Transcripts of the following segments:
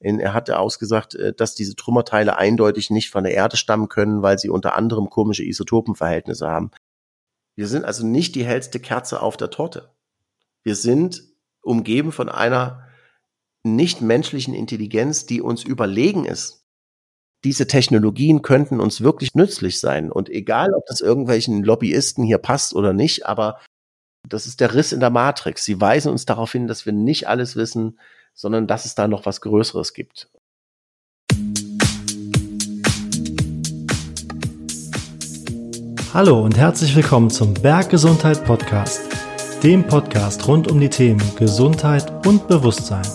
Er hatte ausgesagt, äh, dass diese Trümmerteile eindeutig nicht von der Erde stammen können, weil sie unter anderem komische Isotopenverhältnisse haben. Wir sind also nicht die hellste Kerze auf der Torte. Wir sind umgeben von einer nichtmenschlichen Intelligenz, die uns überlegen ist. Diese Technologien könnten uns wirklich nützlich sein. Und egal, ob das irgendwelchen Lobbyisten hier passt oder nicht, aber das ist der Riss in der Matrix. Sie weisen uns darauf hin, dass wir nicht alles wissen, sondern dass es da noch was Größeres gibt. Hallo und herzlich willkommen zum Berggesundheit Podcast, dem Podcast rund um die Themen Gesundheit und Bewusstsein.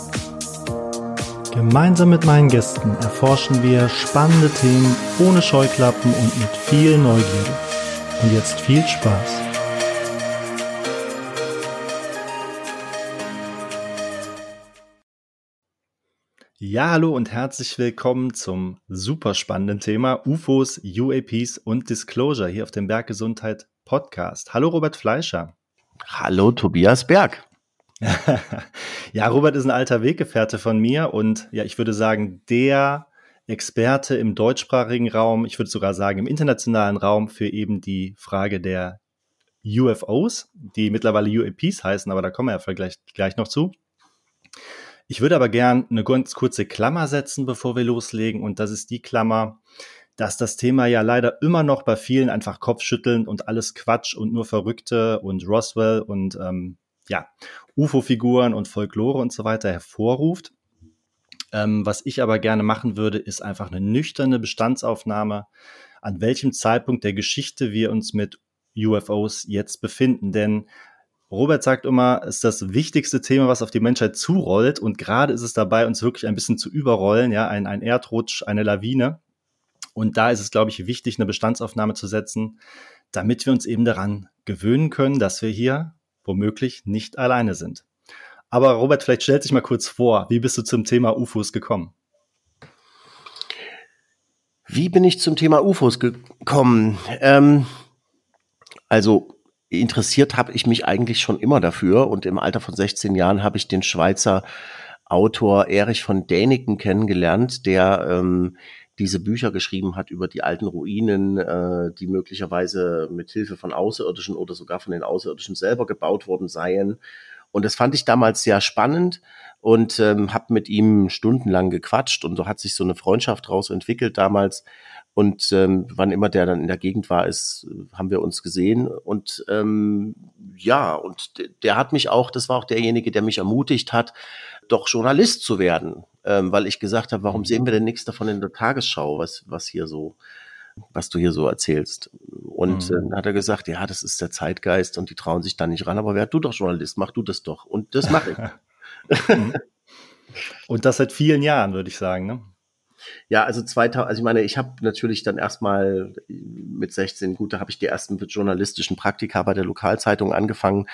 Gemeinsam mit meinen Gästen erforschen wir spannende Themen ohne Scheuklappen und mit viel Neugierde. Und jetzt viel Spaß. Ja, hallo und herzlich willkommen zum super spannenden Thema UFOs, UAPs und Disclosure hier auf dem Berggesundheit Podcast. Hallo Robert Fleischer. Hallo Tobias Berg. ja, Robert ist ein alter Weggefährte von mir und ja, ich würde sagen, der Experte im deutschsprachigen Raum, ich würde sogar sagen im internationalen Raum für eben die Frage der UFOs, die mittlerweile UAPs heißen, aber da kommen wir ja vielleicht gleich noch zu. Ich würde aber gern eine ganz kurze Klammer setzen, bevor wir loslegen. Und das ist die Klammer, dass das Thema ja leider immer noch bei vielen einfach Kopfschütteln und alles Quatsch und nur Verrückte und Roswell und ähm, ja, UFO-Figuren und Folklore und so weiter hervorruft. Ähm, was ich aber gerne machen würde, ist einfach eine nüchterne Bestandsaufnahme, an welchem Zeitpunkt der Geschichte wir uns mit UFOs jetzt befinden. Denn Robert sagt immer, es ist das wichtigste Thema, was auf die Menschheit zurollt. Und gerade ist es dabei, uns wirklich ein bisschen zu überrollen, ja, ein, ein Erdrutsch, eine Lawine. Und da ist es, glaube ich, wichtig, eine Bestandsaufnahme zu setzen, damit wir uns eben daran gewöhnen können, dass wir hier womöglich nicht alleine sind. Aber Robert, vielleicht stellt sich mal kurz vor, wie bist du zum Thema UFOs gekommen? Wie bin ich zum Thema UFOs gekommen? Ähm, also interessiert habe ich mich eigentlich schon immer dafür und im Alter von 16 Jahren habe ich den Schweizer Autor Erich von Däniken kennengelernt, der ähm, diese Bücher geschrieben hat über die alten Ruinen, äh, die möglicherweise mit Hilfe von Außerirdischen oder sogar von den Außerirdischen selber gebaut worden seien. Und das fand ich damals sehr spannend und ähm, habe mit ihm stundenlang gequatscht und so hat sich so eine Freundschaft daraus entwickelt damals. Und ähm, wann immer der dann in der Gegend war, ist, haben wir uns gesehen. Und ähm, ja, und der hat mich auch, das war auch derjenige, der mich ermutigt hat, doch Journalist zu werden. Ähm, weil ich gesagt habe, warum sehen wir denn nichts davon in der Tagesschau, was, was hier so, was du hier so erzählst. Und mhm. dann hat er gesagt, ja, das ist der Zeitgeist und die trauen sich da nicht ran, aber wer du doch Journalist, mach du das doch. Und das mache ich. Mhm. und das seit vielen Jahren, würde ich sagen, ne? Ja, also 2000, also ich meine, ich habe natürlich dann erstmal mit 16, gut, da habe ich die ersten journalistischen Praktika bei der Lokalzeitung angefangen,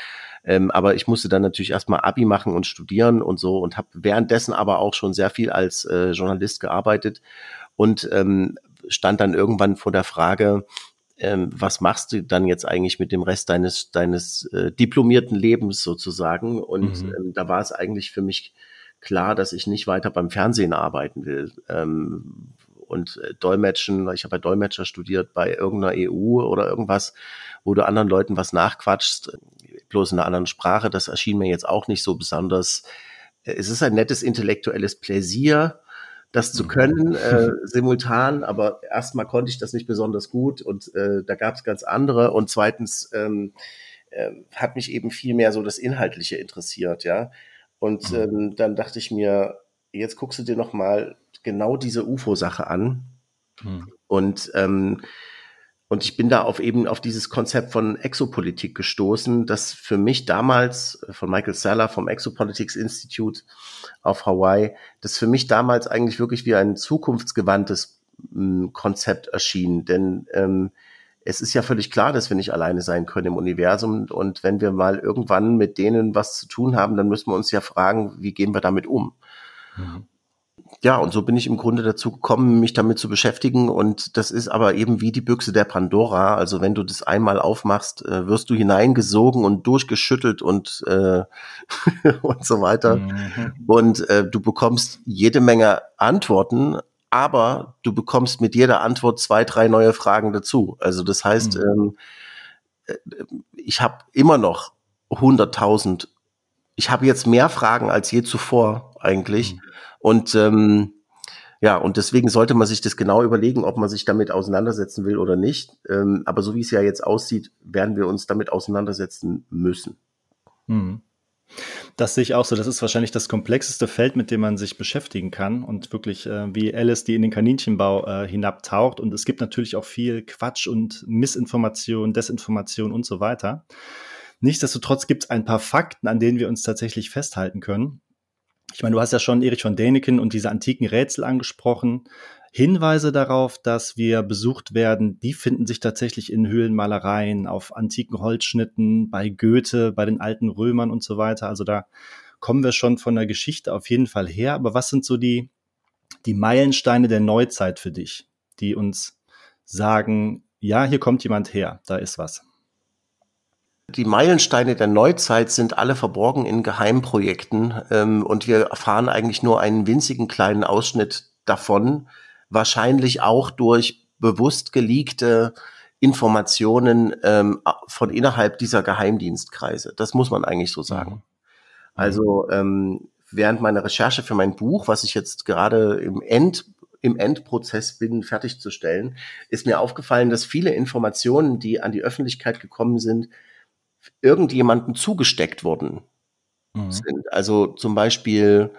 ähm, aber ich musste dann natürlich erstmal Abi machen und studieren und so und habe währenddessen aber auch schon sehr viel als äh, Journalist gearbeitet und ähm, stand dann irgendwann vor der Frage, ähm, was machst du dann jetzt eigentlich mit dem Rest deines deines äh, diplomierten Lebens sozusagen? Und mhm. ähm, da war es eigentlich für mich klar, dass ich nicht weiter beim Fernsehen arbeiten will. Ähm, und äh, Dolmetschen, ich habe ja Dolmetscher studiert bei irgendeiner EU oder irgendwas, wo du anderen Leuten was nachquatschst, bloß in einer anderen Sprache, das erschien mir jetzt auch nicht so besonders. Äh, es ist ein nettes intellektuelles Pläsier, das zu mhm. können, äh, simultan, aber erstmal konnte ich das nicht besonders gut und äh, da gab es ganz andere und zweitens ähm, äh, hat mich eben viel mehr so das Inhaltliche interessiert, ja. Und mhm. ähm, dann dachte ich mir, jetzt guckst du dir noch mal genau diese UFO-Sache an. Mhm. Und ähm, und ich bin da auf eben auf dieses Konzept von Exopolitik gestoßen, das für mich damals von Michael Saller vom Exopolitics Institute auf Hawaii, das für mich damals eigentlich wirklich wie ein zukunftsgewandtes Konzept erschien. Denn ähm, es ist ja völlig klar, dass wir nicht alleine sein können im Universum. Und wenn wir mal irgendwann mit denen was zu tun haben, dann müssen wir uns ja fragen, wie gehen wir damit um? Mhm. ja, und so bin ich im Grunde dazu gekommen, mich damit zu beschäftigen. Und das ist aber eben wie die Büchse der Pandora. Also wenn du das einmal aufmachst, äh, wirst du hineingesogen und durchgeschüttelt und, äh, und so weiter. Mhm. Und äh, du bekommst jede Menge Antworten, aber du bekommst mit jeder Antwort zwei, drei neue Fragen dazu. Also das heißt, mhm. ähm, äh, ich habe immer noch 100.000, ich habe jetzt mehr Fragen als je zuvor eigentlich. Mhm. Und ähm, ja, und deswegen sollte man sich das genau überlegen, ob man sich damit auseinandersetzen will oder nicht. Ähm, aber so wie es ja jetzt aussieht, werden wir uns damit auseinandersetzen müssen. Mhm. Das sehe ich auch so. Das ist wahrscheinlich das komplexeste Feld, mit dem man sich beschäftigen kann und wirklich äh, wie Alice, die in den Kaninchenbau äh, hinabtaucht. Und es gibt natürlich auch viel Quatsch und Missinformation, Desinformation und so weiter. Nichtsdestotrotz gibt es ein paar Fakten, an denen wir uns tatsächlich festhalten können. Ich meine, du hast ja schon Erich von Däniken und diese antiken Rätsel angesprochen. Hinweise darauf, dass wir besucht werden, die finden sich tatsächlich in Höhlenmalereien, auf antiken Holzschnitten, bei Goethe, bei den alten Römern und so weiter. Also da kommen wir schon von der Geschichte auf jeden Fall her. Aber was sind so die, die Meilensteine der Neuzeit für dich, die uns sagen, ja, hier kommt jemand her, da ist was? Die Meilensteine der Neuzeit sind alle verborgen in Geheimprojekten ähm, und wir erfahren eigentlich nur einen winzigen kleinen Ausschnitt davon, wahrscheinlich auch durch bewusst geleakte Informationen ähm, von innerhalb dieser Geheimdienstkreise. Das muss man eigentlich so sagen. Mhm. Also ähm, während meiner Recherche für mein Buch, was ich jetzt gerade im End im Endprozess bin, fertigzustellen, ist mir aufgefallen, dass viele Informationen, die an die Öffentlichkeit gekommen sind, irgendjemandem zugesteckt worden mhm. sind. Also zum Beispiel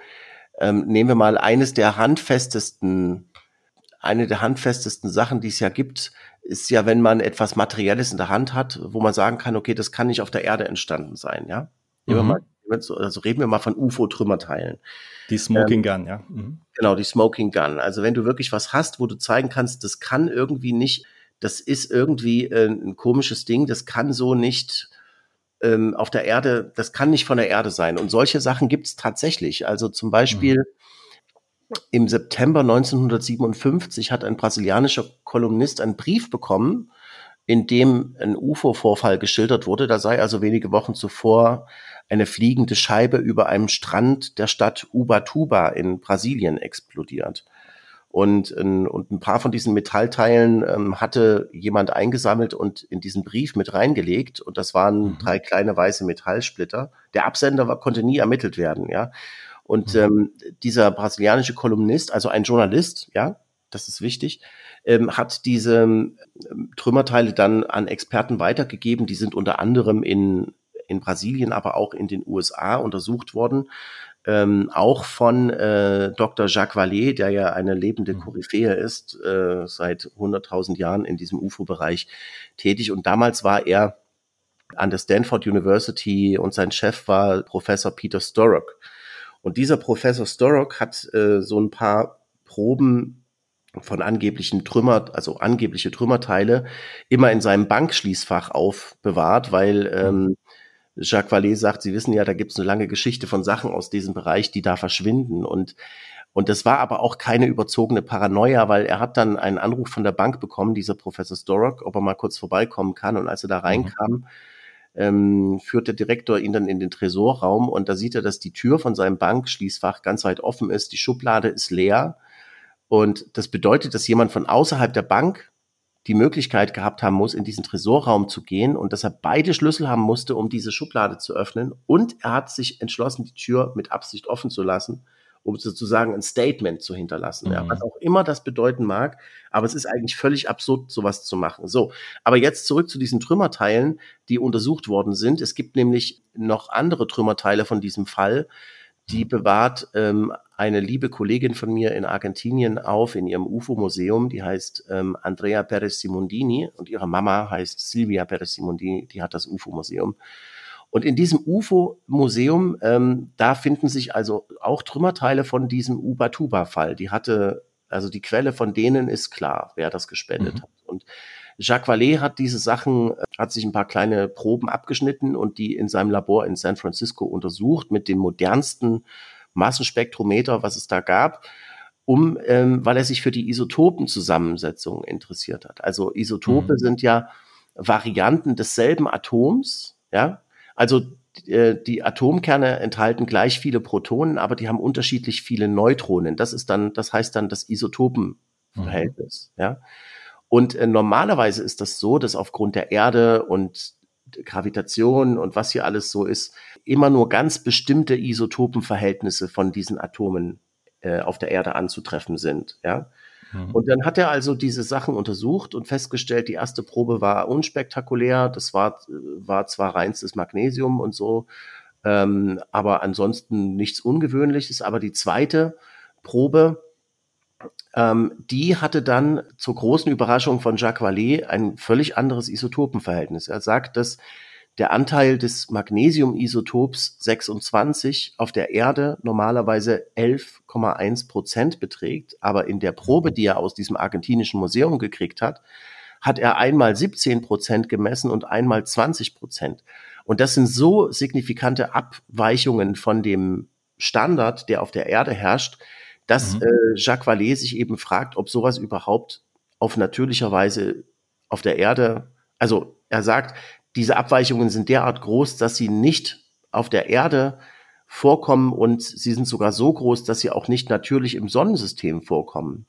ähm, nehmen wir mal eines der handfestesten, eine der handfestesten Sachen, die es ja gibt, ist ja, wenn man etwas Materielles in der Hand hat, wo man sagen kann, okay, das kann nicht auf der Erde entstanden sein, ja. Mhm. Mal, also reden wir mal von UFO-Trümmerteilen. Die Smoking ähm, Gun, ja. Mhm. Genau, die Smoking Gun. Also wenn du wirklich was hast, wo du zeigen kannst, das kann irgendwie nicht, das ist irgendwie äh, ein komisches Ding, das kann so nicht ähm, auf der Erde, das kann nicht von der Erde sein. Und solche Sachen gibt es tatsächlich. Also zum Beispiel mhm. Im September 1957 hat ein brasilianischer Kolumnist einen Brief bekommen, in dem ein UFO-Vorfall geschildert wurde. Da sei also wenige Wochen zuvor eine fliegende Scheibe über einem Strand der Stadt Ubatuba in Brasilien explodiert. Und, und ein paar von diesen Metallteilen ähm, hatte jemand eingesammelt und in diesen Brief mit reingelegt. Und das waren mhm. drei kleine weiße Metallsplitter. Der Absender war, konnte nie ermittelt werden, ja. Und mhm. ähm, dieser brasilianische Kolumnist, also ein Journalist, ja, das ist wichtig, ähm, hat diese ähm, Trümmerteile dann an Experten weitergegeben. Die sind unter anderem in, in Brasilien, aber auch in den USA untersucht worden ähm, auch von äh, Dr. Jacques Vallée, der ja eine lebende mhm. Koryphäe ist, äh, seit 100.000 Jahren in diesem UFO-Bereich tätig. Und damals war er an der Stanford University und sein Chef war Professor Peter Sturrock. Und dieser Professor Sturrock hat äh, so ein paar Proben von angeblichen Trümmer, also angebliche Trümmerteile, immer in seinem Bankschließfach aufbewahrt, weil mhm. ähm, Jacques Vallée sagt, Sie wissen ja, da gibt es eine lange Geschichte von Sachen aus diesem Bereich, die da verschwinden. Und, und das war aber auch keine überzogene Paranoia, weil er hat dann einen Anruf von der Bank bekommen, dieser Professor Storrock, ob er mal kurz vorbeikommen kann. Und als er da mhm. reinkam, mhm. Ähm, führt der Direktor ihn dann in den Tresorraum und da sieht er, dass die Tür von seinem Bankschließfach ganz weit offen ist, die Schublade ist leer. Und das bedeutet, dass jemand von außerhalb der Bank die Möglichkeit gehabt haben muss, in diesen Tresorraum zu gehen und dass er beide Schlüssel haben musste, um diese Schublade zu öffnen. Und er hat sich entschlossen, die Tür mit Absicht offen zu lassen, um sozusagen ein Statement zu hinterlassen. Mhm. Ja, was auch immer das bedeuten mag, aber es ist eigentlich völlig absurd, sowas zu machen. So, aber jetzt zurück zu diesen Trümmerteilen, die untersucht worden sind. Es gibt nämlich noch andere Trümmerteile von diesem Fall, die bewahrt ähm, eine liebe Kollegin von mir in Argentinien auf in ihrem UFO-Museum. Die heißt ähm, Andrea Perez Simondini und ihre Mama heißt Silvia Perez Simondini. Die hat das UFO-Museum. Und in diesem UFO-Museum, ähm, da finden sich also auch Trümmerteile von diesem Ubatuba-Fall. Die hatte, also die Quelle von denen ist klar, wer das gespendet mhm. hat. Und Jacques Vallée hat diese Sachen, äh, hat sich ein paar kleine Proben abgeschnitten und die in seinem Labor in San Francisco untersucht mit dem modernsten Massenspektrometer, was es da gab. um, ähm, weil er sich für die Isotopenzusammensetzung interessiert hat. Also Isotope mhm. sind ja Varianten desselben Atoms, ja. Also äh, die Atomkerne enthalten gleich viele Protonen, aber die haben unterschiedlich viele Neutronen. Das ist dann, das heißt dann das Isotopenverhältnis, mhm. ja. Und äh, normalerweise ist das so, dass aufgrund der Erde und Gravitation und was hier alles so ist, immer nur ganz bestimmte Isotopenverhältnisse von diesen Atomen äh, auf der Erde anzutreffen sind. Ja? Mhm. Und dann hat er also diese Sachen untersucht und festgestellt, die erste Probe war unspektakulär. Das war, war zwar reinstes Magnesium und so, ähm, aber ansonsten nichts Ungewöhnliches. Aber die zweite Probe, ähm, die hatte dann zur großen Überraschung von Jacques Vallée ein völlig anderes Isotopenverhältnis. Er sagt, dass der Anteil des Magnesiumisotops 26 auf der Erde normalerweise 11,1 Prozent beträgt, aber in der Probe, die er aus diesem argentinischen Museum gekriegt hat, hat er einmal 17 Prozent gemessen und einmal 20 Prozent. Und das sind so signifikante Abweichungen von dem Standard, der auf der Erde herrscht, dass mhm. äh, Jacques Vallée sich eben fragt, ob sowas überhaupt auf natürlicher Weise auf der Erde, also er sagt, diese Abweichungen sind derart groß, dass sie nicht auf der Erde vorkommen und sie sind sogar so groß, dass sie auch nicht natürlich im Sonnensystem vorkommen.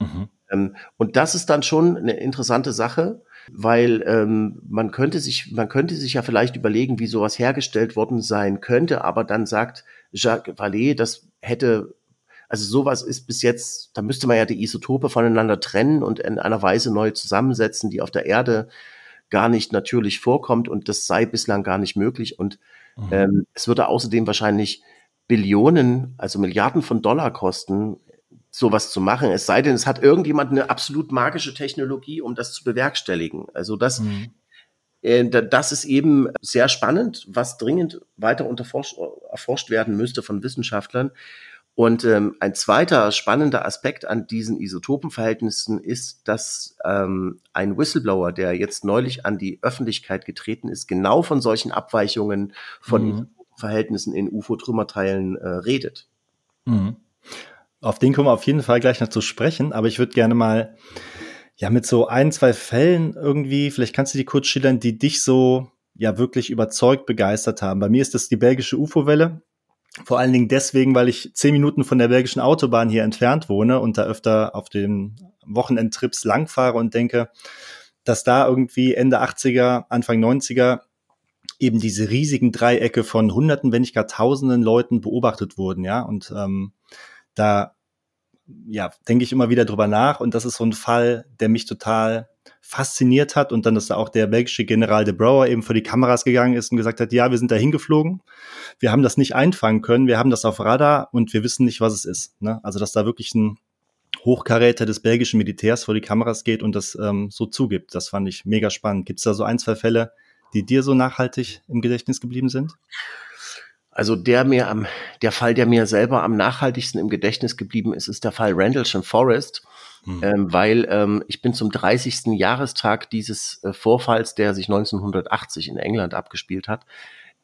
Mhm. Ähm, und das ist dann schon eine interessante Sache, weil ähm, man könnte sich, man könnte sich ja vielleicht überlegen, wie sowas hergestellt worden sein könnte, aber dann sagt Jacques Vallée, das hätte also sowas ist bis jetzt, da müsste man ja die Isotope voneinander trennen und in einer Weise neu zusammensetzen, die auf der Erde gar nicht natürlich vorkommt und das sei bislang gar nicht möglich. Und mhm. ähm, es würde außerdem wahrscheinlich Billionen, also Milliarden von Dollar kosten, sowas zu machen. Es sei denn, es hat irgendjemand eine absolut magische Technologie, um das zu bewerkstelligen. Also das, mhm. äh, das ist eben sehr spannend, was dringend weiter erforscht werden müsste von Wissenschaftlern. Und ähm, ein zweiter spannender Aspekt an diesen Isotopenverhältnissen ist, dass ähm, ein Whistleblower, der jetzt neulich an die Öffentlichkeit getreten ist, genau von solchen Abweichungen von mhm. Isotopenverhältnissen in UFO-Trümmerteilen äh, redet. Mhm. Auf den kommen wir auf jeden Fall gleich noch zu sprechen, aber ich würde gerne mal ja mit so ein, zwei Fällen irgendwie, vielleicht kannst du die kurz schildern, die dich so ja wirklich überzeugt begeistert haben. Bei mir ist das die belgische UFO-Welle. Vor allen Dingen deswegen, weil ich zehn Minuten von der belgischen Autobahn hier entfernt wohne und da öfter auf den Wochenendtrips langfahre und denke, dass da irgendwie Ende 80er, Anfang 90er eben diese riesigen Dreiecke von Hunderten, wenn nicht gar Tausenden Leuten beobachtet wurden, ja. Und ähm, da ja, denke ich immer wieder drüber nach und das ist so ein Fall, der mich total fasziniert hat und dann, dass da auch der belgische General de Brouwer eben vor die Kameras gegangen ist und gesagt hat, ja, wir sind da hingeflogen, wir haben das nicht einfangen können, wir haben das auf Radar und wir wissen nicht, was es ist. Ne? Also, dass da wirklich ein Hochkaräter des belgischen Militärs vor die Kameras geht und das ähm, so zugibt, das fand ich mega spannend. Gibt es da so ein, zwei Fälle, die dir so nachhaltig im Gedächtnis geblieben sind? Also der mir am, der Fall, der mir selber am nachhaltigsten im Gedächtnis geblieben ist, ist der Fall Randallsham Forest, mhm. ähm, weil ähm, ich bin zum 30. Jahrestag dieses äh, Vorfalls, der sich 1980 in England abgespielt hat,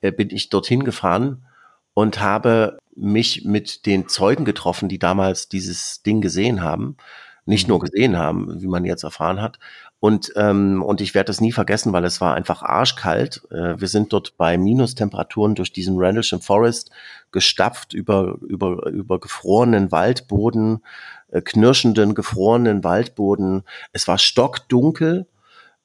äh, bin ich dorthin gefahren und habe mich mit den Zeugen getroffen, die damals dieses Ding gesehen haben, nicht nur mhm. gesehen haben, wie man jetzt erfahren hat, und, ähm, und ich werde das nie vergessen, weil es war einfach arschkalt. Äh, wir sind dort bei Minustemperaturen durch diesen Randlesham Forest gestapft über, über, über gefrorenen Waldboden, knirschenden, gefrorenen Waldboden. Es war stockdunkel.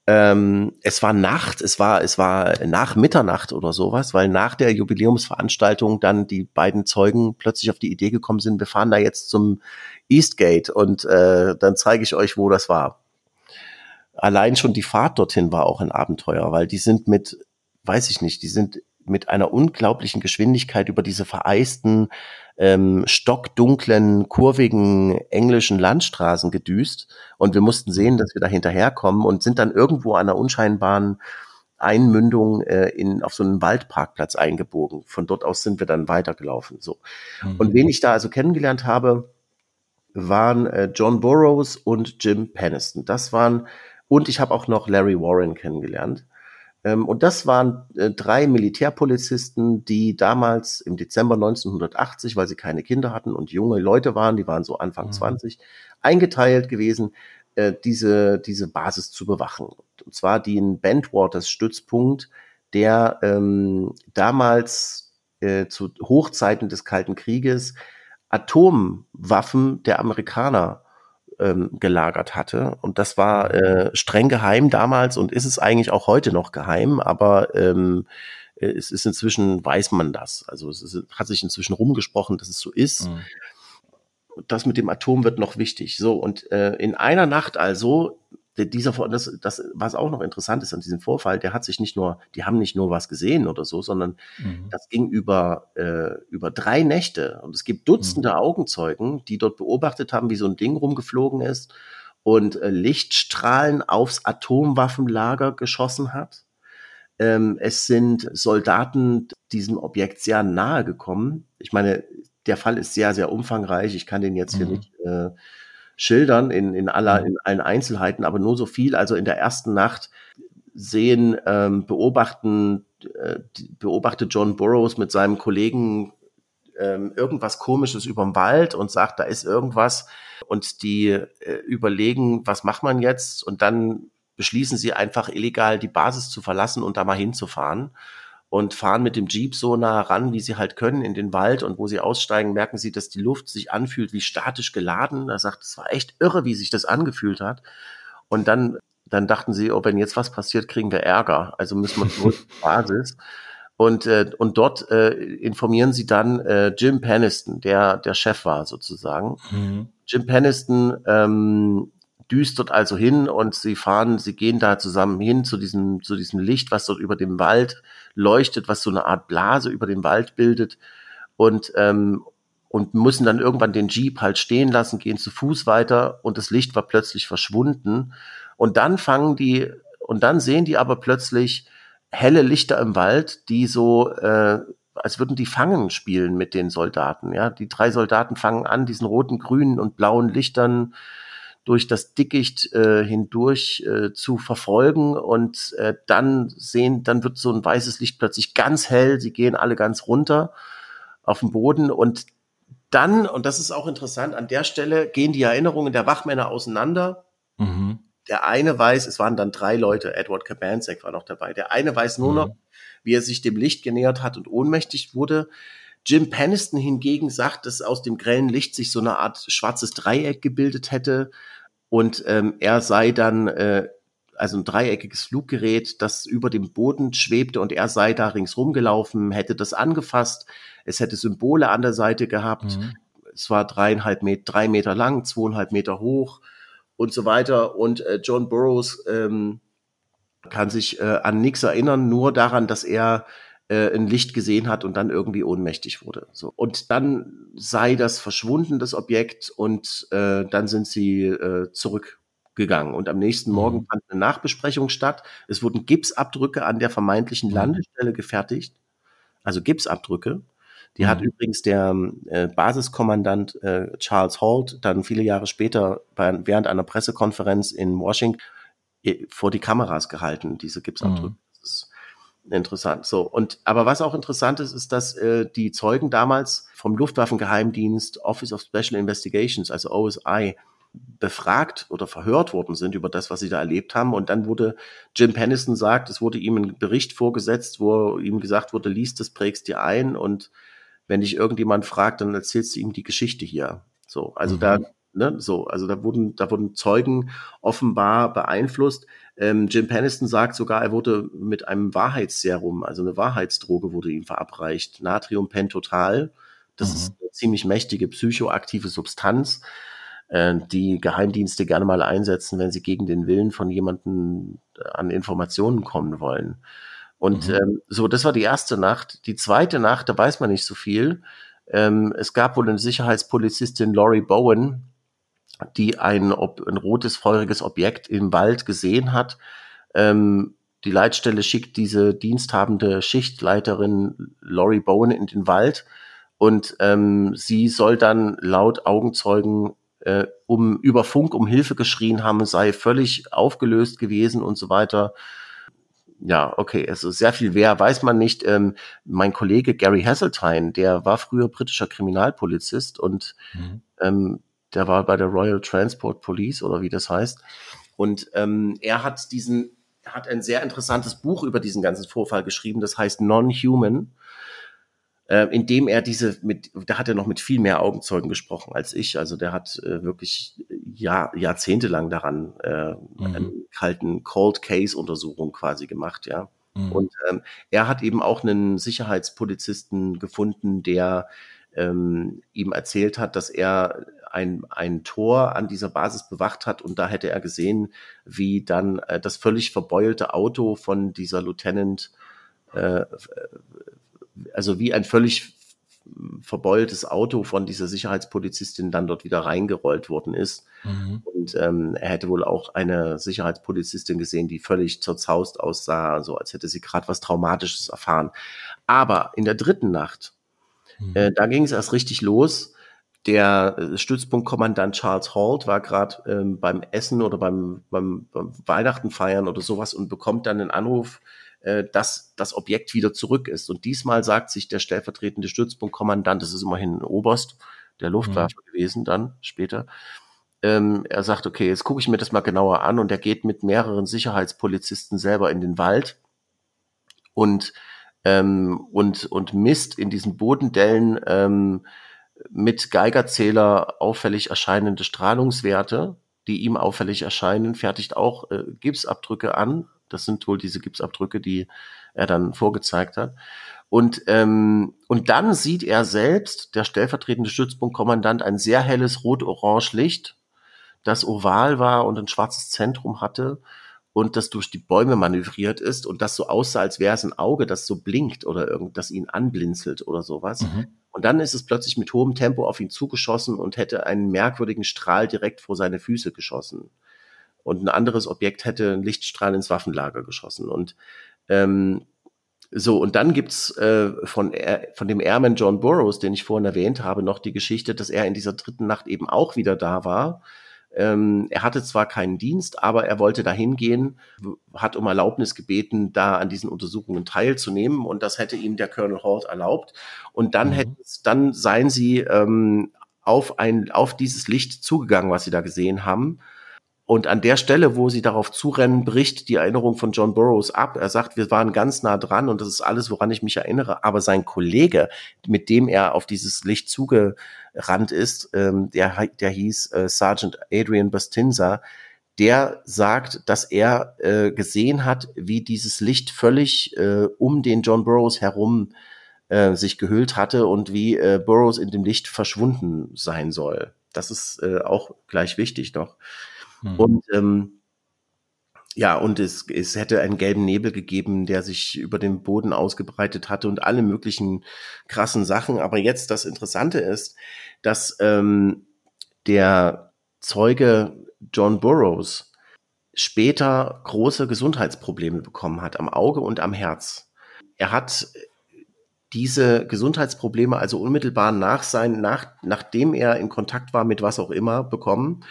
Ähm, es war Nacht, es war, es war nach Mitternacht oder sowas, weil nach der Jubiläumsveranstaltung dann die beiden Zeugen plötzlich auf die Idee gekommen sind, wir fahren da jetzt zum Eastgate und äh, dann zeige ich euch, wo das war allein schon die Fahrt dorthin war auch ein Abenteuer, weil die sind mit, weiß ich nicht, die sind mit einer unglaublichen Geschwindigkeit über diese vereisten, ähm, stockdunklen, kurvigen englischen Landstraßen gedüst. Und wir mussten sehen, dass wir da hinterherkommen und sind dann irgendwo an einer unscheinbaren Einmündung äh, in, auf so einen Waldparkplatz eingebogen. Von dort aus sind wir dann weitergelaufen. So. Mhm. Und wen ich da also kennengelernt habe, waren äh, John Burroughs und Jim Peniston. Das waren und ich habe auch noch Larry Warren kennengelernt. Ähm, und das waren äh, drei Militärpolizisten, die damals im Dezember 1980, weil sie keine Kinder hatten und junge Leute waren, die waren so Anfang mhm. 20, eingeteilt gewesen, äh, diese, diese Basis zu bewachen. Und zwar den Bentwaters Stützpunkt, der ähm, damals äh, zu Hochzeiten des Kalten Krieges Atomwaffen der Amerikaner ähm, gelagert hatte. Und das war äh, streng geheim damals und ist es eigentlich auch heute noch geheim, aber ähm, es ist inzwischen, weiß man das. Also es ist, hat sich inzwischen rumgesprochen, dass es so ist. Mhm. Das mit dem Atom wird noch wichtig. So, und äh, in einer Nacht also dieser, das, das, was auch noch interessant ist an diesem Vorfall, der hat sich nicht nur, die haben nicht nur was gesehen oder so, sondern mhm. das ging über, äh, über drei Nächte. Und es gibt Dutzende mhm. Augenzeugen, die dort beobachtet haben, wie so ein Ding rumgeflogen ist und äh, Lichtstrahlen aufs Atomwaffenlager geschossen hat. Ähm, es sind Soldaten diesem Objekt sehr nahe gekommen. Ich meine, der Fall ist sehr, sehr umfangreich. Ich kann den jetzt mhm. hier nicht äh, schildern in, in, aller, mhm. in allen Einzelheiten, aber nur so viel. Also in der ersten Nacht sehen, ähm, beobachten, äh, beobachtet John Burroughs mit seinem Kollegen ähm, irgendwas Komisches über dem Wald und sagt, da ist irgendwas. Und die äh, überlegen, was macht man jetzt? Und dann beschließen sie einfach illegal die Basis zu verlassen und da mal hinzufahren und fahren mit dem Jeep so nah ran, wie sie halt können in den Wald und wo sie aussteigen, merken sie, dass die Luft sich anfühlt wie statisch geladen. Er sagt, es war echt irre, wie sich das angefühlt hat. Und dann, dann dachten sie, oh, wenn jetzt was passiert, kriegen wir Ärger. Also müssen wir zurück zur Basis. Und, äh, und dort äh, informieren sie dann äh, Jim Peniston, der der Chef war sozusagen. Mhm. Jim Peniston ähm, düst dort also hin und sie fahren, sie gehen da zusammen hin zu diesem, zu diesem Licht, was dort über dem Wald leuchtet, was so eine Art Blase über dem Wald bildet und, ähm, und müssen dann irgendwann den Jeep halt stehen lassen, gehen zu Fuß weiter und das Licht war plötzlich verschwunden. Und dann fangen die, und dann sehen die aber plötzlich helle Lichter im Wald, die so, äh, als würden die Fangen spielen mit den Soldaten. Ja, die drei Soldaten fangen an, diesen roten, grünen und blauen Lichtern durch das Dickicht äh, hindurch äh, zu verfolgen und äh, dann sehen, dann wird so ein weißes Licht plötzlich ganz hell, sie gehen alle ganz runter auf den Boden und dann, und das ist auch interessant, an der Stelle gehen die Erinnerungen der Wachmänner auseinander. Mhm. Der eine weiß, es waren dann drei Leute, Edward Kabansek war noch dabei. Der eine weiß nur mhm. noch, wie er sich dem Licht genähert hat und ohnmächtig wurde. Jim Peniston hingegen sagt, dass aus dem grellen Licht sich so eine Art schwarzes Dreieck gebildet hätte, und ähm, er sei dann äh, also ein dreieckiges Fluggerät, das über dem Boden schwebte und er sei da ringsrum gelaufen, hätte das angefasst, es hätte Symbole an der Seite gehabt, mhm. es war dreieinhalb Meter, drei Meter lang, zweieinhalb Meter hoch und so weiter. Und äh, John Burroughs ähm, kann sich äh, an nichts erinnern, nur daran, dass er äh, ein Licht gesehen hat und dann irgendwie ohnmächtig wurde. So. Und dann sei das verschwunden, das Objekt, und äh, dann sind sie äh, zurückgegangen. Und am nächsten Morgen mhm. fand eine Nachbesprechung statt. Es wurden Gipsabdrücke an der vermeintlichen mhm. Landestelle gefertigt. Also Gipsabdrücke. Die mhm. hat übrigens der äh, Basiskommandant äh, Charles Holt dann viele Jahre später bei, während einer Pressekonferenz in Washington äh, vor die Kameras gehalten, diese Gipsabdrücke. Mhm interessant. So und aber was auch interessant ist, ist, dass äh, die Zeugen damals vom Luftwaffengeheimdienst Office of Special Investigations, also OSI, befragt oder verhört worden sind über das, was sie da erlebt haben. Und dann wurde Jim Pennison sagt, es wurde ihm ein Bericht vorgesetzt, wo ihm gesagt wurde, liest das, prägst dir ein und wenn dich irgendjemand fragt, dann erzählst du ihm die Geschichte hier. So, also mhm. da, ne, so, also da wurden, da wurden Zeugen offenbar beeinflusst. Ähm, Jim Peniston sagt sogar, er wurde mit einem Wahrheitsserum, also eine Wahrheitsdroge wurde ihm verabreicht, Natriumpentotal. Das mhm. ist eine ziemlich mächtige psychoaktive Substanz, äh, die Geheimdienste gerne mal einsetzen, wenn sie gegen den Willen von jemandem äh, an Informationen kommen wollen. Und mhm. ähm, so, das war die erste Nacht. Die zweite Nacht, da weiß man nicht so viel. Ähm, es gab wohl eine Sicherheitspolizistin Laurie Bowen, die ein, ob, ein rotes, feuriges Objekt im Wald gesehen hat. Ähm, die Leitstelle schickt diese diensthabende Schichtleiterin Laurie Bowen in den Wald und ähm, sie soll dann laut Augenzeugen äh, um über Funk um Hilfe geschrien haben, sei völlig aufgelöst gewesen und so weiter. ja, okay, also sehr viel wer weiß man nicht. Ähm, mein Kollege Gary Hasseltine, der war früher britischer Kriminalpolizist und mhm. ähm, der war bei der Royal Transport Police oder wie das heißt. Und ähm, er hat diesen, hat ein sehr interessantes Buch über diesen ganzen Vorfall geschrieben, das heißt Non-Human äh, indem er diese mit, da hat er noch mit viel mehr Augenzeugen gesprochen als ich. Also der hat äh, wirklich Jahr, jahrzehntelang daran äh, mhm. einen kalten Cold Case Untersuchung quasi gemacht, ja. Mhm. Und ähm, er hat eben auch einen Sicherheitspolizisten gefunden, der ähm, ihm erzählt hat, dass er ein, ein Tor an dieser Basis bewacht hat und da hätte er gesehen, wie dann äh, das völlig verbeulte Auto von dieser Lieutenant äh, also wie ein völlig verbeultes Auto von dieser Sicherheitspolizistin dann dort wieder reingerollt worden ist. Mhm. Und ähm, er hätte wohl auch eine Sicherheitspolizistin gesehen, die völlig zerzaust aussah, so als hätte sie gerade was Traumatisches erfahren. Aber in der dritten Nacht, mhm. äh, da ging es erst richtig los. Der äh, Stützpunktkommandant Charles Holt war gerade ähm, beim Essen oder beim, beim, beim Weihnachten feiern oder sowas und bekommt dann einen Anruf äh, dass das Objekt wieder zurück ist. Und diesmal sagt sich der stellvertretende Stützpunktkommandant, das ist immerhin ein Oberst der Luftwaffe mhm. gewesen, dann später. Ähm, er sagt, okay, jetzt gucke ich mir das mal genauer an und er geht mit mehreren Sicherheitspolizisten selber in den Wald und ähm, und und misst in diesen Bodendellen ähm, mit Geigerzähler auffällig erscheinende Strahlungswerte, die ihm auffällig erscheinen, fertigt auch äh, Gipsabdrücke an das sind wohl diese Gipsabdrücke, die er dann vorgezeigt hat. Und, ähm, und dann sieht er selbst, der stellvertretende Stützpunktkommandant, ein sehr helles rot-orange Licht, das oval war und ein schwarzes Zentrum hatte und das durch die Bäume manövriert ist und das so aussah, als wäre es ein Auge, das so blinkt oder irgend, das ihn anblinzelt oder sowas. Mhm. Und dann ist es plötzlich mit hohem Tempo auf ihn zugeschossen und hätte einen merkwürdigen Strahl direkt vor seine Füße geschossen und ein anderes Objekt hätte einen Lichtstrahl ins Waffenlager geschossen. Und ähm, so, und dann gibt's äh, von, von dem Airman John Burroughs, den ich vorhin erwähnt habe, noch die Geschichte, dass er in dieser dritten Nacht eben auch wieder da war. Ähm, er hatte zwar keinen Dienst, aber er wollte dahin gehen, hat um Erlaubnis gebeten, da an diesen Untersuchungen teilzunehmen und das hätte ihm der Colonel Holt erlaubt. Und dann mhm. hätte dann seien sie ähm, auf ein auf dieses Licht zugegangen, was sie da gesehen haben und an der Stelle, wo sie darauf zurennen, bricht die Erinnerung von John Burroughs ab. Er sagt, wir waren ganz nah dran und das ist alles, woran ich mich erinnere. Aber sein Kollege, mit dem er auf dieses Licht zugerannt ist, ähm, der, der hieß äh, Sergeant Adrian Bastinza, der sagt, dass er äh, gesehen hat, wie dieses Licht völlig äh, um den John Burroughs herum äh, sich gehüllt hatte und wie äh, Burroughs in dem Licht verschwunden sein soll. Das ist äh, auch gleich wichtig noch. Mhm. Und ähm, ja, und es, es hätte einen gelben Nebel gegeben, der sich über den Boden ausgebreitet hatte und alle möglichen krassen Sachen. Aber jetzt das Interessante ist, dass ähm, der Zeuge John Burroughs später große Gesundheitsprobleme bekommen hat am Auge und am Herz. Er hat diese Gesundheitsprobleme also unmittelbar nach sein, nach, nachdem er in Kontakt war mit was auch immer bekommen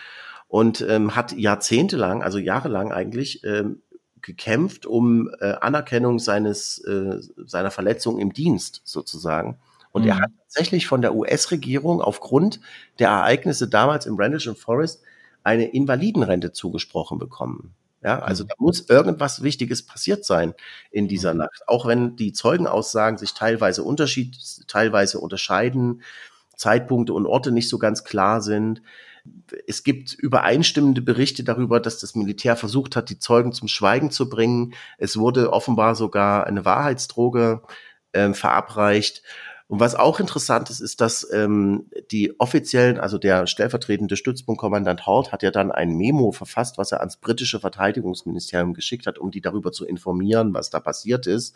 und ähm, hat jahrzehntelang, also jahrelang eigentlich, ähm, gekämpft um äh, Anerkennung seines äh, seiner Verletzung im Dienst sozusagen. Und mhm. er hat tatsächlich von der US-Regierung aufgrund der Ereignisse damals im Rendlesham Forest eine Invalidenrente zugesprochen bekommen. Ja, also mhm. da muss irgendwas Wichtiges passiert sein in dieser mhm. Nacht. Auch wenn die Zeugenaussagen sich teilweise unterschied, teilweise unterscheiden, Zeitpunkte und Orte nicht so ganz klar sind es gibt übereinstimmende Berichte darüber, dass das Militär versucht hat, die Zeugen zum Schweigen zu bringen. Es wurde offenbar sogar eine Wahrheitsdroge äh, verabreicht. Und was auch interessant ist, ist, dass ähm, die offiziellen, also der stellvertretende Stützpunktkommandant Hort hat ja dann ein Memo verfasst, was er ans britische Verteidigungsministerium geschickt hat, um die darüber zu informieren, was da passiert ist.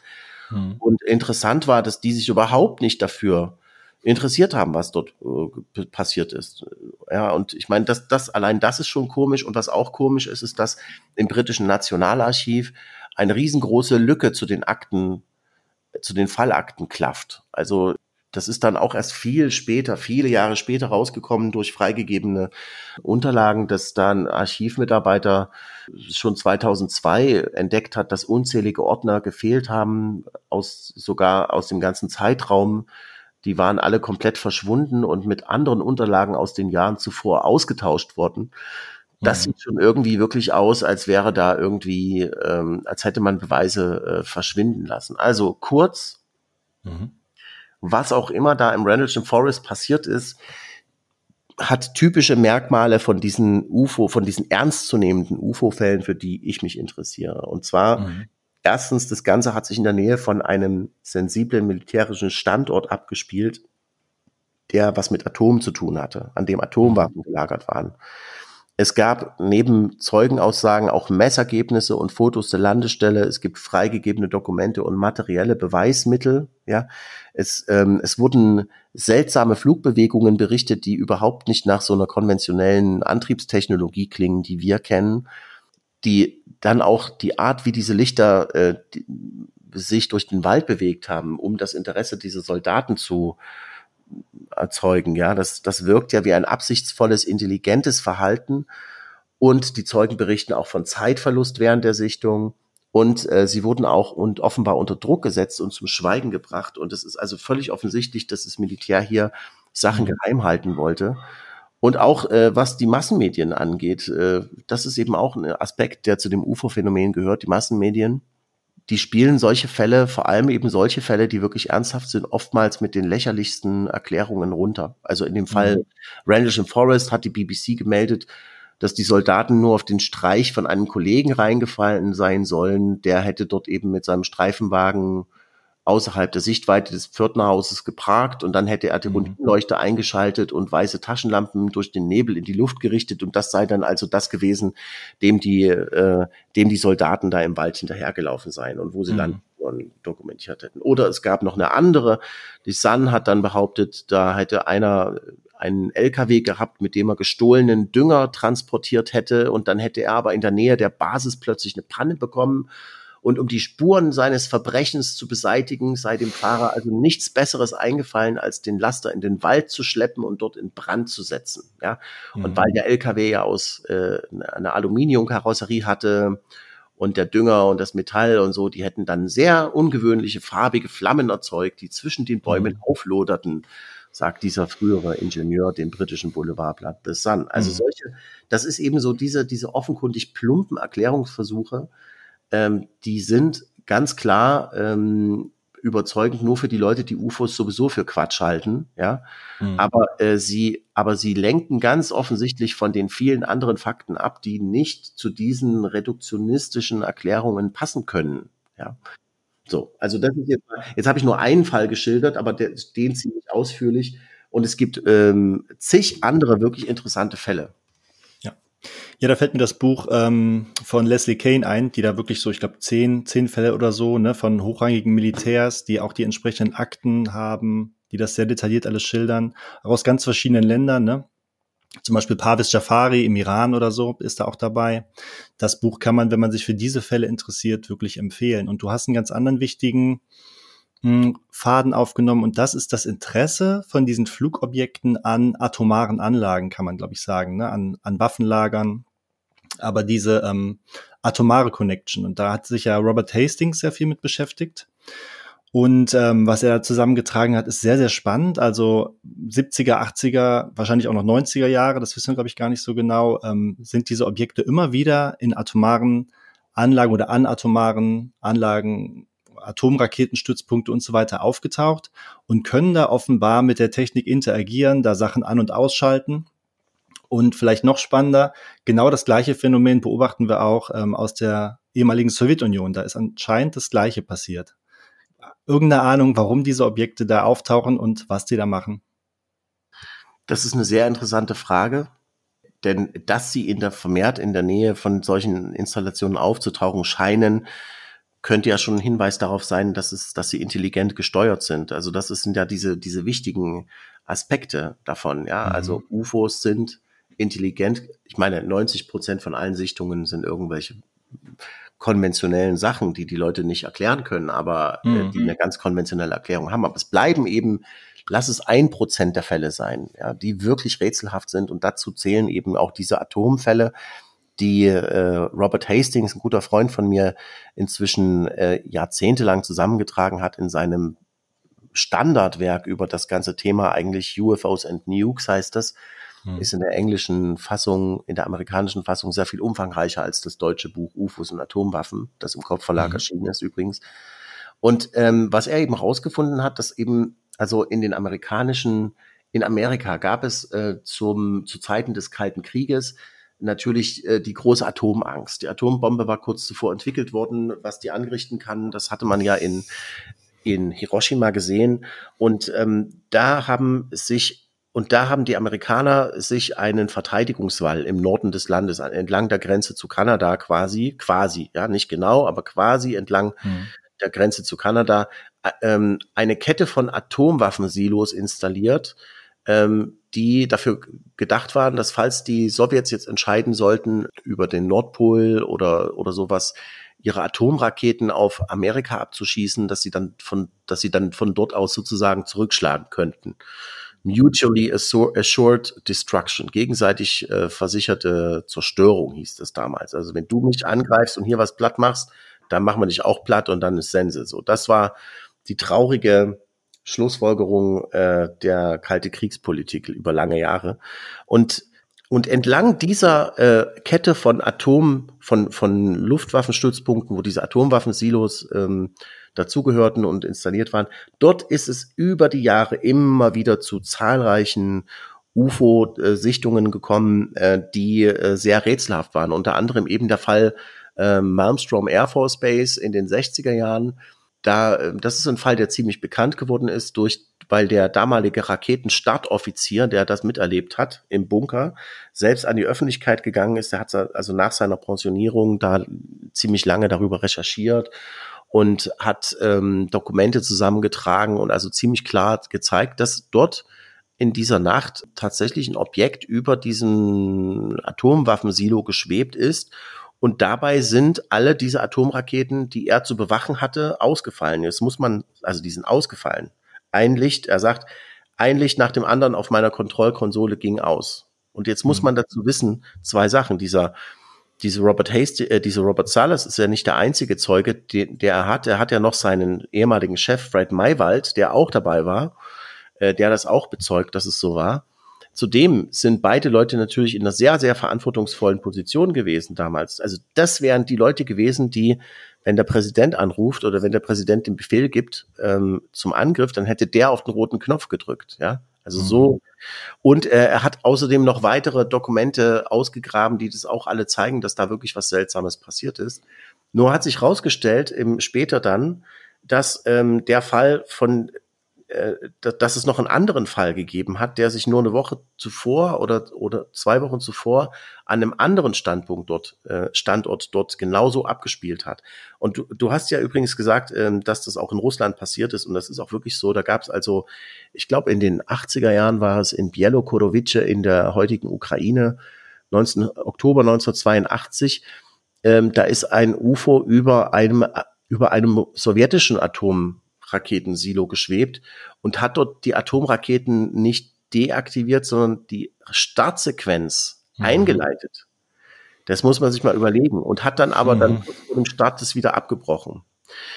Hm. Und interessant war, dass die sich überhaupt nicht dafür interessiert haben, was dort äh, passiert ist. Ja, und ich meine, das, das, allein das ist schon komisch. Und was auch komisch ist, ist, dass im britischen Nationalarchiv eine riesengroße Lücke zu den Akten, zu den Fallakten klafft. Also das ist dann auch erst viel später, viele Jahre später rausgekommen durch freigegebene Unterlagen, dass da ein Archivmitarbeiter schon 2002 entdeckt hat, dass unzählige Ordner gefehlt haben, aus, sogar aus dem ganzen Zeitraum. Die waren alle komplett verschwunden und mit anderen Unterlagen aus den Jahren zuvor ausgetauscht worden. Das mhm. sieht schon irgendwie wirklich aus, als wäre da irgendwie, ähm, als hätte man Beweise äh, verschwinden lassen. Also kurz, mhm was auch immer da im Rendlesham Forest passiert ist, hat typische Merkmale von diesen UFO, von diesen ernstzunehmenden UFO-Fällen, für die ich mich interessiere. Und zwar mhm. Erstens, das Ganze hat sich in der Nähe von einem sensiblen militärischen Standort abgespielt, der was mit Atomen zu tun hatte, an dem Atomwaffen mhm. gelagert waren. Es gab neben Zeugenaussagen auch Messergebnisse und Fotos der Landestelle. Es gibt freigegebene Dokumente und materielle Beweismittel. Ja, es, ähm, es wurden seltsame Flugbewegungen berichtet, die überhaupt nicht nach so einer konventionellen Antriebstechnologie klingen, die wir kennen. Die dann auch die Art, wie diese Lichter äh, die, sich durch den Wald bewegt haben, um das Interesse dieser Soldaten zu erzeugen. Ja, das, das wirkt ja wie ein absichtsvolles, intelligentes Verhalten. Und die Zeugen berichten auch von Zeitverlust während der Sichtung. Und äh, sie wurden auch und offenbar unter Druck gesetzt und zum Schweigen gebracht. Und es ist also völlig offensichtlich, dass das Militär hier Sachen mhm. geheim halten wollte. Und auch äh, was die Massenmedien angeht, äh, das ist eben auch ein Aspekt, der zu dem UFO-Phänomen gehört. Die Massenmedien die spielen solche Fälle, vor allem eben solche Fälle, die wirklich ernsthaft sind, oftmals mit den lächerlichsten Erklärungen runter. Also in dem Fall mhm. Randall Forest hat die BBC gemeldet, dass die Soldaten nur auf den Streich von einem Kollegen reingefallen sein sollen. Der hätte dort eben mit seinem Streifenwagen außerhalb der Sichtweite des Pförtnerhauses geparkt und dann hätte er die mhm. Rundleuchte eingeschaltet und weiße Taschenlampen durch den Nebel in die Luft gerichtet und das sei dann also das gewesen, dem die, äh, dem die Soldaten da im Wald hinterhergelaufen seien und wo sie mhm. landen dokumentiert hätten. Oder es gab noch eine andere, die Sun hat dann behauptet, da hätte einer einen LKW gehabt, mit dem er gestohlenen Dünger transportiert hätte und dann hätte er aber in der Nähe der Basis plötzlich eine Panne bekommen und um die Spuren seines Verbrechens zu beseitigen, sei dem Fahrer also nichts Besseres eingefallen, als den Laster in den Wald zu schleppen und dort in Brand zu setzen. Ja, mhm. und weil der LKW ja aus äh, einer Aluminiumkarosserie hatte und der Dünger und das Metall und so, die hätten dann sehr ungewöhnliche farbige Flammen erzeugt, die zwischen den Bäumen mhm. aufloderten sagt dieser frühere Ingenieur dem britischen Boulevardblatt The Sun. Also mhm. solche, das ist eben so diese, diese offenkundig plumpen Erklärungsversuche, ähm, die sind ganz klar ähm, überzeugend nur für die Leute, die UFOs sowieso für Quatsch halten, ja. Mhm. Aber äh, sie, aber sie lenken ganz offensichtlich von den vielen anderen Fakten ab, die nicht zu diesen reduktionistischen Erklärungen passen können, ja. So, also das ist jetzt, jetzt habe ich nur einen Fall geschildert, aber der, den ziemlich ausführlich. Und es gibt ähm, zig andere wirklich interessante Fälle. Ja, da fällt mir das Buch ähm, von Leslie Kane ein, die da wirklich so, ich glaube, zehn, zehn Fälle oder so, ne, von hochrangigen Militärs, die auch die entsprechenden Akten haben, die das sehr detailliert alles schildern, aus ganz verschiedenen Ländern, ne? Zum Beispiel Parvez Jafari im Iran oder so ist da auch dabei. Das Buch kann man, wenn man sich für diese Fälle interessiert, wirklich empfehlen. Und du hast einen ganz anderen wichtigen hm, Faden aufgenommen und das ist das Interesse von diesen Flugobjekten an atomaren Anlagen, kann man glaube ich sagen, ne? an, an Waffenlagern, aber diese ähm, atomare Connection und da hat sich ja Robert Hastings sehr viel mit beschäftigt. Und ähm, was er da zusammengetragen hat, ist sehr, sehr spannend. Also 70er, 80er, wahrscheinlich auch noch 90er Jahre, das wissen wir, glaube ich, gar nicht so genau, ähm, sind diese Objekte immer wieder in atomaren Anlagen oder an atomaren Anlagen Atomraketenstützpunkte und so weiter aufgetaucht und können da offenbar mit der Technik interagieren, da Sachen an- und ausschalten. Und vielleicht noch spannender, genau das gleiche Phänomen beobachten wir auch ähm, aus der ehemaligen Sowjetunion. Da ist anscheinend das Gleiche passiert. Irgendeine Ahnung, warum diese Objekte da auftauchen und was die da machen? Das ist eine sehr interessante Frage. Denn dass sie in der, vermehrt in der Nähe von solchen Installationen aufzutauchen scheinen, könnte ja schon ein Hinweis darauf sein, dass es, dass sie intelligent gesteuert sind. Also das sind ja diese, diese wichtigen Aspekte davon, ja. Mhm. Also UFOs sind intelligent. Ich meine, 90 Prozent von allen Sichtungen sind irgendwelche konventionellen Sachen, die die Leute nicht erklären können, aber äh, mhm. die eine ganz konventionelle Erklärung haben. Aber es bleiben eben lass es ein Prozent der Fälle sein, ja, die wirklich rätselhaft sind. Und dazu zählen eben auch diese Atomfälle, die äh, Robert Hastings, ein guter Freund von mir, inzwischen äh, jahrzehntelang zusammengetragen hat in seinem Standardwerk über das ganze Thema, eigentlich UFOs and Nukes heißt das, hm. ist in der englischen Fassung, in der amerikanischen Fassung sehr viel umfangreicher als das deutsche Buch UFOs und Atomwaffen, das im Kopfverlag hm. erschienen ist übrigens. Und ähm, was er eben herausgefunden hat, dass eben, also in den amerikanischen, in Amerika gab es äh, zum, zu Zeiten des Kalten Krieges natürlich äh, die große Atomangst. Die Atombombe war kurz zuvor entwickelt worden, was die anrichten kann. Das hatte man ja in, in Hiroshima gesehen. Und ähm, da haben sich und da haben die Amerikaner sich einen Verteidigungswall im Norden des Landes entlang der Grenze zu Kanada quasi, quasi, ja, nicht genau, aber quasi entlang hm. der Grenze zu Kanada äh, ähm, eine Kette von Atomwaffensilos installiert, ähm, die dafür gedacht waren, dass falls die Sowjets jetzt entscheiden sollten, über den Nordpol oder, oder sowas ihre Atomraketen auf Amerika abzuschießen, dass sie dann von, dass sie dann von dort aus sozusagen zurückschlagen könnten. Mutually Assured Destruction, gegenseitig äh, versicherte Zerstörung hieß das damals. Also wenn du mich angreifst und hier was platt machst, dann machen wir dich auch platt und dann ist Sense. So, das war die traurige Schlussfolgerung äh, der kalte Kriegspolitik über lange Jahre. Und und entlang dieser äh, Kette von Atom, von, von Luftwaffenstützpunkten, wo diese Atomwaffensilos ähm, dazugehörten und installiert waren, dort ist es über die Jahre immer wieder zu zahlreichen UFO-Sichtungen gekommen, äh, die äh, sehr rätselhaft waren. Unter anderem eben der Fall äh, Malmstrom Air Force Base in den 60er Jahren, da, ähm, das ist ein Fall, der ziemlich bekannt geworden ist, durch, weil der damalige Raketenstartoffizier, der das miterlebt hat im Bunker, selbst an die Öffentlichkeit gegangen ist. Der hat also nach seiner Pensionierung da ziemlich lange darüber recherchiert und hat ähm, Dokumente zusammengetragen und also ziemlich klar gezeigt, dass dort in dieser Nacht tatsächlich ein Objekt über diesen Atomwaffensilo geschwebt ist und dabei sind alle diese Atomraketen, die er zu bewachen hatte, ausgefallen. Jetzt muss man, also die sind ausgefallen. Ein Licht, er sagt, ein Licht nach dem anderen auf meiner Kontrollkonsole ging aus. Und jetzt muss mhm. man dazu wissen, zwei Sachen. Dieser, diese Robert Hasty, äh, diese Robert Salas ist ja nicht der einzige Zeuge, den, der er hat. Er hat ja noch seinen ehemaligen Chef Fred Maywald, der auch dabei war, äh, der das auch bezeugt, dass es so war. Zudem sind beide Leute natürlich in einer sehr, sehr verantwortungsvollen Position gewesen damals. Also das wären die Leute gewesen, die, wenn der Präsident anruft oder wenn der Präsident den Befehl gibt ähm, zum Angriff, dann hätte der auf den roten Knopf gedrückt. Ja, also mhm. so. Und äh, er hat außerdem noch weitere Dokumente ausgegraben, die das auch alle zeigen, dass da wirklich was Seltsames passiert ist. Nur hat sich rausgestellt, im, später dann, dass ähm, der Fall von dass es noch einen anderen Fall gegeben hat, der sich nur eine Woche zuvor oder, oder zwei Wochen zuvor an einem anderen Standpunkt dort, äh, Standort dort genauso abgespielt hat. Und du, du hast ja übrigens gesagt, ähm, dass das auch in Russland passiert ist und das ist auch wirklich so. Da gab es also, ich glaube in den 80er Jahren war es in Bielokorowice in der heutigen Ukraine, 19, Oktober 1982. Ähm, da ist ein UFO über einem über einem sowjetischen Atom Raketensilo geschwebt und hat dort die Atomraketen nicht deaktiviert, sondern die Startsequenz mhm. eingeleitet. Das muss man sich mal überlegen und hat dann aber mhm. dann vor dem Start das wieder abgebrochen.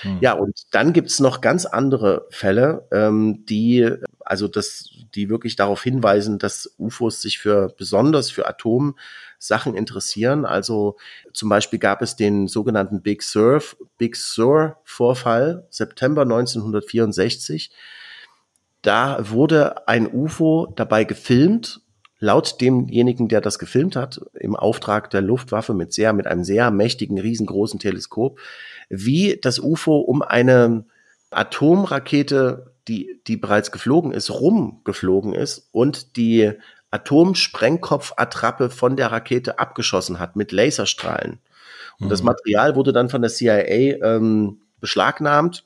Mhm. Ja, und dann gibt's noch ganz andere Fälle, ähm, die, also das, die wirklich darauf hinweisen, dass UFOs sich für besonders für Atomsachen interessieren. Also zum Beispiel gab es den sogenannten Big Sur, Big Sur Vorfall, September 1964. Da wurde ein UFO dabei gefilmt laut demjenigen, der das gefilmt hat, im Auftrag der Luftwaffe mit sehr, mit einem sehr mächtigen, riesengroßen Teleskop, wie das UFO um eine Atomrakete, die, die bereits geflogen ist, rumgeflogen ist und die Atomsprengkopfattrappe von der Rakete abgeschossen hat mit Laserstrahlen. Und mhm. das Material wurde dann von der CIA ähm, beschlagnahmt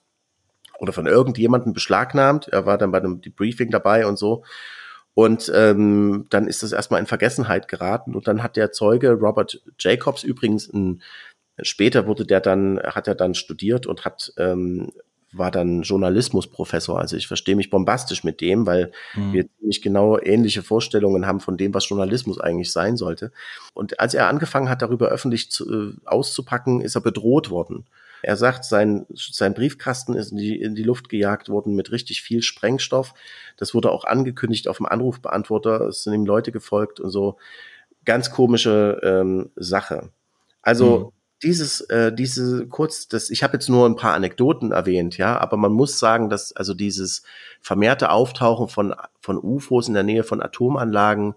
oder von irgendjemandem beschlagnahmt. Er war dann bei einem Debriefing dabei und so. Und ähm, dann ist das erstmal in Vergessenheit geraten. Und dann hat der Zeuge Robert Jacobs übrigens ein, später wurde der dann, hat er dann studiert und hat ähm, war dann Journalismusprofessor. Also ich verstehe mich bombastisch mit dem, weil mhm. wir ziemlich genau ähnliche Vorstellungen haben von dem, was Journalismus eigentlich sein sollte. Und als er angefangen hat, darüber öffentlich zu, äh, auszupacken, ist er bedroht worden. Er sagt, sein, sein Briefkasten ist in die, in die Luft gejagt worden mit richtig viel Sprengstoff. Das wurde auch angekündigt auf dem Anrufbeantworter. Es sind ihm Leute gefolgt und so. Ganz komische ähm, Sache. Also mhm dieses, äh, diese kurz, das, ich habe jetzt nur ein paar Anekdoten erwähnt, ja, aber man muss sagen, dass also dieses vermehrte Auftauchen von, von UFOs in der Nähe von Atomanlagen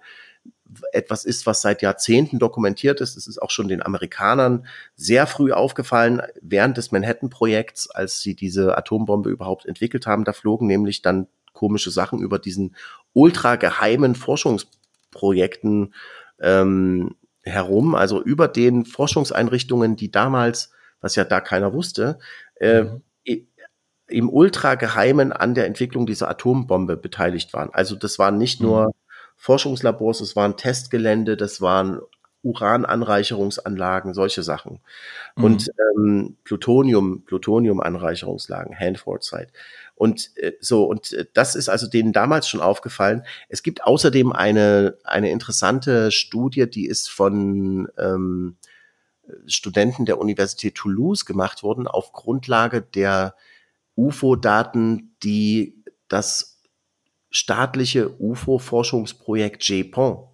etwas ist, was seit Jahrzehnten dokumentiert ist. Es ist auch schon den Amerikanern sehr früh aufgefallen, während des Manhattan-Projekts, als sie diese Atombombe überhaupt entwickelt haben. Da flogen nämlich dann komische Sachen über diesen ultra geheimen Forschungsprojekten ähm, herum, also über den Forschungseinrichtungen, die damals, was ja da keiner wusste, äh, mhm. im Ultrageheimen an der Entwicklung dieser Atombombe beteiligt waren. Also das waren nicht mhm. nur Forschungslabors, es waren Testgelände, das waren Urananreicherungsanlagen, solche Sachen. Mhm. Und ähm, Plutonium, Plutonium-Anreicherungslagen, Hanford-Site. Und äh, so, und äh, das ist also denen damals schon aufgefallen. Es gibt außerdem eine, eine interessante Studie, die ist von ähm, Studenten der Universität Toulouse gemacht worden, auf Grundlage der UFO-Daten, die das staatliche UFO-Forschungsprojekt JPON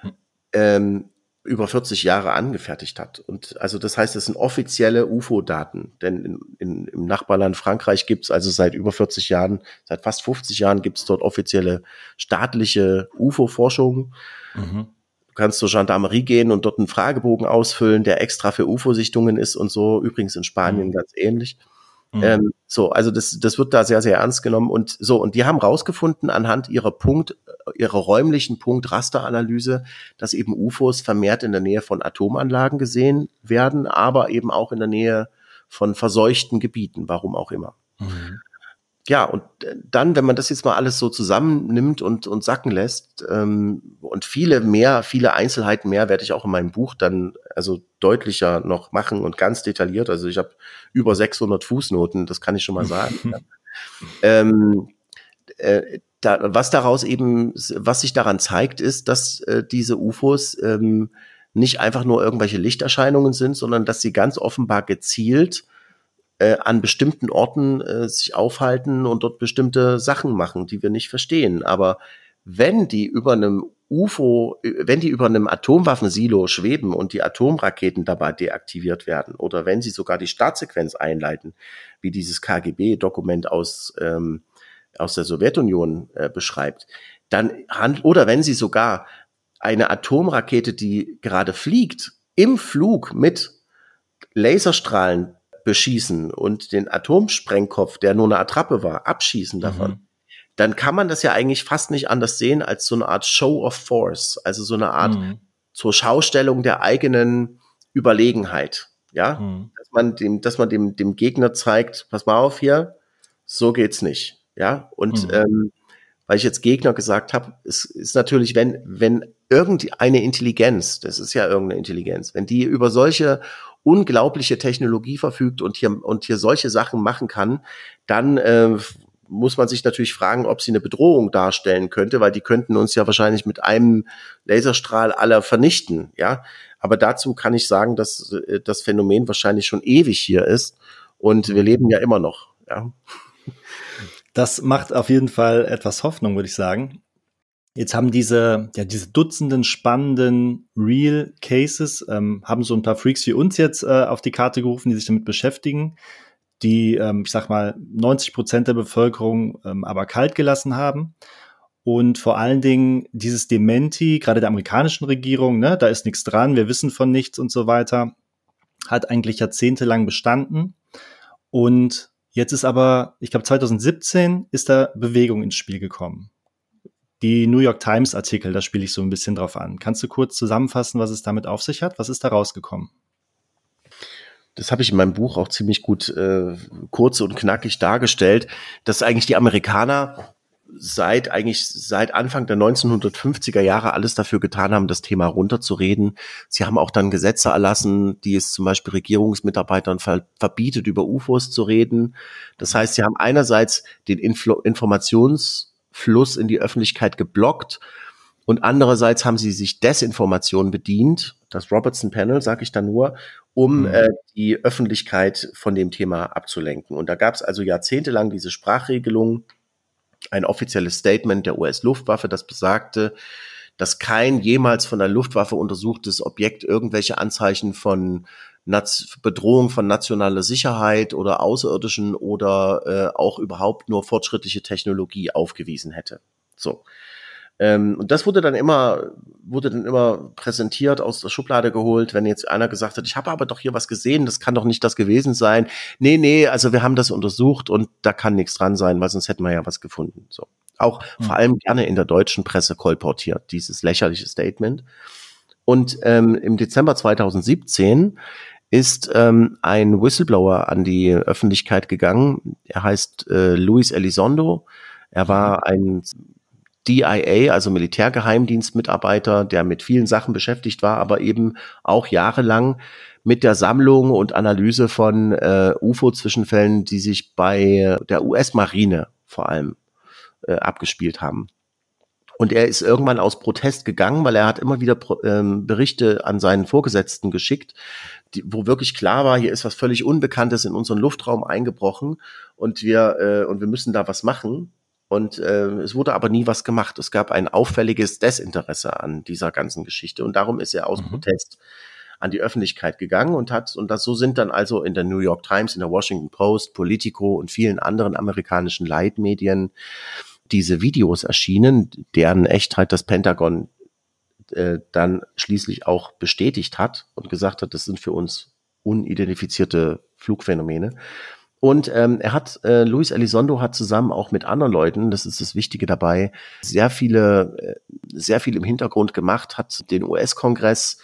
hm. ähm, über 40 Jahre angefertigt hat. Und also das heißt, es sind offizielle UFO-Daten. Denn in, in, im Nachbarland Frankreich gibt es also seit über 40 Jahren, seit fast 50 Jahren gibt es dort offizielle staatliche UFO-Forschung. Mhm. Du kannst zur Gendarmerie gehen und dort einen Fragebogen ausfüllen, der extra für UFO-Sichtungen ist und so. Übrigens in Spanien mhm. ganz ähnlich. Mhm. Ähm, so, also das, das wird da sehr, sehr ernst genommen. Und so, und die haben rausgefunden anhand ihrer Punkt, ihrer räumlichen Punkt-Rasteranalyse, dass eben UFOs vermehrt in der Nähe von Atomanlagen gesehen werden, aber eben auch in der Nähe von verseuchten Gebieten, warum auch immer. Mhm ja, und äh, dann, wenn man das jetzt mal alles so zusammennimmt und, und sacken lässt, ähm, und viele mehr, viele Einzelheiten mehr werde ich auch in meinem Buch dann also deutlicher noch machen und ganz detailliert. Also ich habe über 600 Fußnoten, das kann ich schon mal sagen. ähm, äh, da, was daraus eben, was sich daran zeigt, ist, dass äh, diese UFOs ähm, nicht einfach nur irgendwelche Lichterscheinungen sind, sondern dass sie ganz offenbar gezielt äh, an bestimmten Orten äh, sich aufhalten und dort bestimmte Sachen machen, die wir nicht verstehen. Aber wenn die über einem UFO, wenn die über einem Atomwaffensilo schweben und die Atomraketen dabei deaktiviert werden oder wenn sie sogar die Startsequenz einleiten, wie dieses KGB-Dokument aus, ähm, aus der Sowjetunion äh, beschreibt, dann handelt, oder wenn sie sogar eine Atomrakete, die gerade fliegt, im Flug mit Laserstrahlen beschießen und den Atomsprengkopf, der nur eine Attrappe war, abschießen davon, mhm. dann kann man das ja eigentlich fast nicht anders sehen als so eine Art Show of Force, also so eine Art mhm. zur Schaustellung der eigenen Überlegenheit. Ja, mhm. dass man dem, dass man dem, dem Gegner zeigt, pass mal auf hier, so geht's nicht. Ja, und mhm. ähm, weil ich jetzt Gegner gesagt habe, es ist natürlich, wenn, wenn irgendeine Intelligenz, das ist ja irgendeine Intelligenz, wenn die über solche unglaubliche Technologie verfügt und hier, und hier solche Sachen machen kann, dann äh, muss man sich natürlich fragen, ob sie eine Bedrohung darstellen könnte, weil die könnten uns ja wahrscheinlich mit einem Laserstrahl aller vernichten, ja. Aber dazu kann ich sagen, dass äh, das Phänomen wahrscheinlich schon ewig hier ist und wir leben ja immer noch, ja. Das macht auf jeden Fall etwas Hoffnung, würde ich sagen. Jetzt haben diese, ja, diese Dutzenden spannenden Real Cases, ähm, haben so ein paar Freaks wie uns jetzt äh, auf die Karte gerufen, die sich damit beschäftigen, die, ähm, ich sag mal, 90 Prozent der Bevölkerung ähm, aber kalt gelassen haben. Und vor allen Dingen dieses Dementi, gerade der amerikanischen Regierung, ne, da ist nichts dran, wir wissen von nichts und so weiter, hat eigentlich jahrzehntelang bestanden. Und jetzt ist aber, ich glaube 2017 ist da Bewegung ins Spiel gekommen. Die New York Times Artikel, da spiele ich so ein bisschen drauf an. Kannst du kurz zusammenfassen, was es damit auf sich hat? Was ist da rausgekommen? das habe ich in meinem Buch auch ziemlich gut äh, kurz und knackig dargestellt, dass eigentlich die Amerikaner seit eigentlich seit Anfang der 1950er Jahre alles dafür getan haben, das Thema runterzureden. Sie haben auch dann Gesetze erlassen, die es zum Beispiel Regierungsmitarbeitern ver verbietet, über UFOs zu reden. Das heißt, sie haben einerseits den Infl Informationsfluss in die Öffentlichkeit geblockt und andererseits haben sie sich Desinformation bedient, das Robertson Panel, sage ich da nur, um mhm. äh, die Öffentlichkeit von dem Thema abzulenken. Und da gab es also jahrzehntelang diese Sprachregelung, ein offizielles Statement der US-Luftwaffe, das besagte, dass kein jemals von der Luftwaffe untersuchtes Objekt irgendwelche Anzeichen von Bedrohung von nationaler Sicherheit oder Außerirdischen oder äh, auch überhaupt nur fortschrittliche Technologie aufgewiesen hätte. So. Ähm, und das wurde dann immer, wurde dann immer präsentiert, aus der Schublade geholt, wenn jetzt einer gesagt hat, ich habe aber doch hier was gesehen, das kann doch nicht das gewesen sein. Nee, nee, also wir haben das untersucht und da kann nichts dran sein, weil sonst hätten wir ja was gefunden. So. Auch mhm. vor allem gerne in der deutschen Presse kolportiert, dieses lächerliche Statement. Und ähm, im Dezember 2017 ist ähm, ein Whistleblower an die Öffentlichkeit gegangen. Er heißt äh, Luis Elizondo. Er war ein DIA, also Militärgeheimdienstmitarbeiter, der mit vielen Sachen beschäftigt war, aber eben auch jahrelang mit der Sammlung und Analyse von äh, UFO-Zwischenfällen, die sich bei der US-Marine vor allem äh, abgespielt haben. Und er ist irgendwann aus Protest gegangen, weil er hat immer wieder ähm, Berichte an seinen Vorgesetzten geschickt, die, wo wirklich klar war, hier ist was völlig Unbekanntes in unseren Luftraum eingebrochen und wir äh, und wir müssen da was machen. Und äh, es wurde aber nie was gemacht. Es gab ein auffälliges Desinteresse an dieser ganzen Geschichte. Und darum ist er aus mhm. Protest an die Öffentlichkeit gegangen und hat, und das so sind dann also in der New York Times, in der Washington Post, Politico und vielen anderen amerikanischen Leitmedien diese Videos erschienen, deren Echtheit das Pentagon äh, dann schließlich auch bestätigt hat und gesagt hat, das sind für uns unidentifizierte Flugphänomene. Und ähm, er hat, äh, Luis Elizondo hat zusammen auch mit anderen Leuten, das ist das Wichtige dabei, sehr viele, äh, sehr viel im Hintergrund gemacht, hat den US-Kongress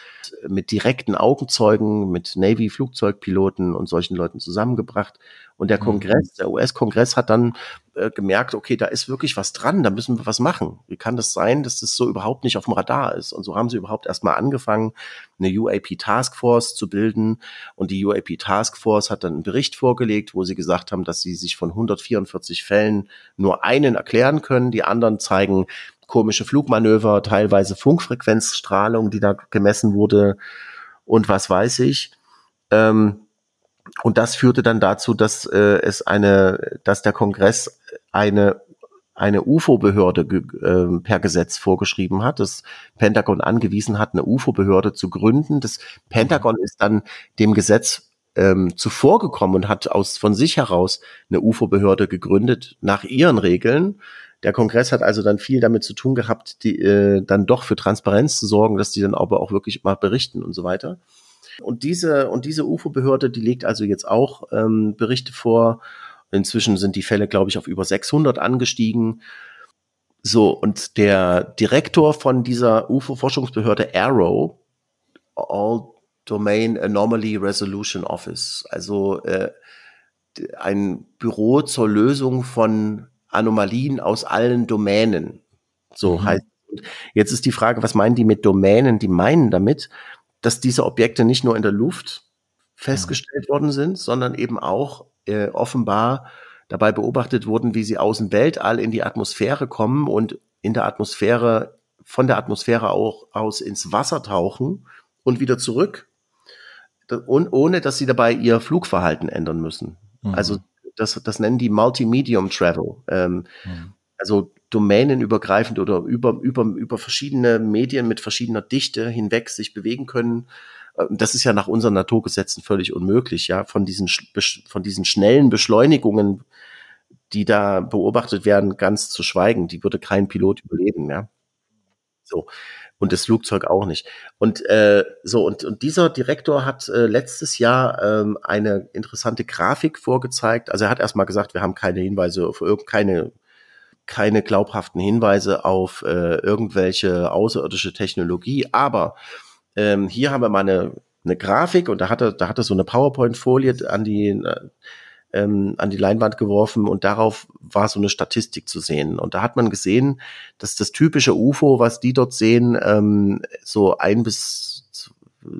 mit direkten Augenzeugen, mit Navy-Flugzeugpiloten und solchen Leuten zusammengebracht. Und der mhm. Kongress, der US-Kongress hat dann äh, gemerkt, okay, da ist wirklich was dran, da müssen wir was machen. Wie kann das sein, dass das so überhaupt nicht auf dem Radar ist? Und so haben sie überhaupt erstmal angefangen, eine UAP Taskforce zu bilden. Und die UAP Taskforce hat dann einen Bericht vorgelegt, wo sie gesagt haben, dass sie sich von 144 Fällen nur einen erklären können. Die anderen zeigen komische Flugmanöver, teilweise Funkfrequenzstrahlung, die da gemessen wurde und was weiß ich. Ähm, und das führte dann dazu, dass äh, es eine, dass der Kongress eine eine UFO-Behörde äh, per Gesetz vorgeschrieben hat, das Pentagon angewiesen hat, eine UFO-Behörde zu gründen. Das Pentagon ist dann dem Gesetz ähm, zuvorgekommen und hat aus von sich heraus eine UFO-Behörde gegründet nach ihren Regeln. Der Kongress hat also dann viel damit zu tun gehabt, die äh, dann doch für Transparenz zu sorgen, dass die dann aber auch wirklich mal berichten und so weiter. Und diese, und diese UFO-Behörde, die legt also jetzt auch ähm, Berichte vor. Inzwischen sind die Fälle, glaube ich, auf über 600 angestiegen. So, und der Direktor von dieser UFO-Forschungsbehörde Arrow, All Domain Anomaly Resolution Office, also äh, ein Büro zur Lösung von Anomalien aus allen Domänen. So mhm. heißt. Jetzt ist die Frage, was meinen die mit Domänen? Die meinen damit, dass diese Objekte nicht nur in der Luft festgestellt mhm. worden sind, sondern eben auch äh, offenbar dabei beobachtet wurden, wie sie aus dem Weltall in die Atmosphäre kommen und in der Atmosphäre, von der Atmosphäre auch aus ins Wasser tauchen und wieder zurück, und ohne dass sie dabei ihr Flugverhalten ändern müssen. Mhm. Also das, das nennen die Multimedium Travel. Ähm, mhm. Also domänenübergreifend oder über, über, über verschiedene Medien mit verschiedener Dichte hinweg sich bewegen können. Äh, das ist ja nach unseren Naturgesetzen völlig unmöglich, ja, von diesen, von diesen schnellen Beschleunigungen, die da beobachtet werden, ganz zu schweigen. Die würde kein Pilot überleben, ja. So. Und das Flugzeug auch nicht. Und äh, so, und, und dieser Direktor hat äh, letztes Jahr ähm, eine interessante Grafik vorgezeigt. Also er hat erstmal gesagt, wir haben keine Hinweise auf keine keine glaubhaften Hinweise auf äh, irgendwelche außerirdische Technologie. Aber ähm, hier haben wir mal eine, eine Grafik und da hat er, da hat er so eine PowerPoint-Folie an die, äh, ähm, an die Leinwand geworfen und darauf war so eine Statistik zu sehen. Und da hat man gesehen, dass das typische UFO, was die dort sehen, ähm, so ein bis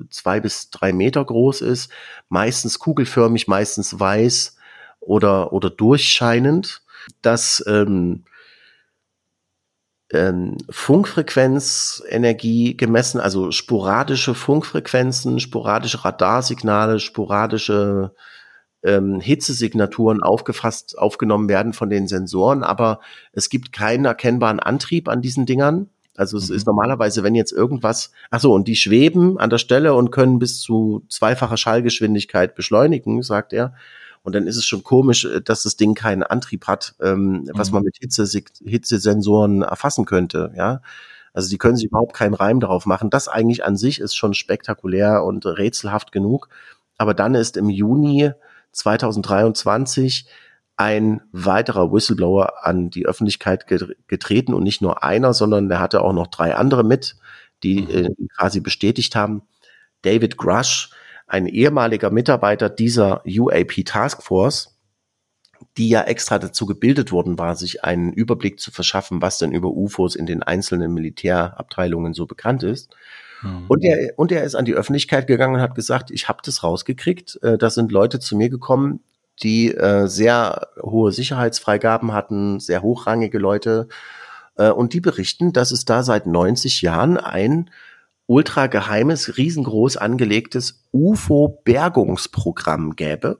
zwei bis drei Meter groß ist, meistens kugelförmig, meistens weiß oder, oder durchscheinend, dass ähm, ähm, Funkfrequenzenergie gemessen, also sporadische Funkfrequenzen, sporadische Radarsignale, sporadische ähm, Hitzesignaturen aufgefasst, aufgenommen werden von den Sensoren, aber es gibt keinen erkennbaren Antrieb an diesen Dingern. Also es mhm. ist normalerweise, wenn jetzt irgendwas, ach so, und die schweben an der Stelle und können bis zu zweifacher Schallgeschwindigkeit beschleunigen, sagt er. Und dann ist es schon komisch, äh, dass das Ding keinen Antrieb hat, ähm, was mhm. man mit Hitze, Hitzesensoren erfassen könnte, ja. Also die können sich überhaupt keinen Reim darauf machen. Das eigentlich an sich ist schon spektakulär und rätselhaft genug. Aber dann ist im Juni 2023 ein weiterer Whistleblower an die Öffentlichkeit getreten und nicht nur einer, sondern der hatte auch noch drei andere mit, die mhm. äh, quasi bestätigt haben. David Grush, ein ehemaliger Mitarbeiter dieser UAP Task Force, die ja extra dazu gebildet worden war, sich einen Überblick zu verschaffen, was denn über UFOs in den einzelnen Militärabteilungen so bekannt ist. Mhm. Und er und er ist an die Öffentlichkeit gegangen und hat gesagt, ich habe das rausgekriegt. Äh, da sind Leute zu mir gekommen, die äh, sehr hohe Sicherheitsfreigaben hatten, sehr hochrangige Leute. Äh, und die berichten, dass es da seit 90 Jahren ein ultra geheimes, riesengroß angelegtes UFO-Bergungsprogramm gäbe,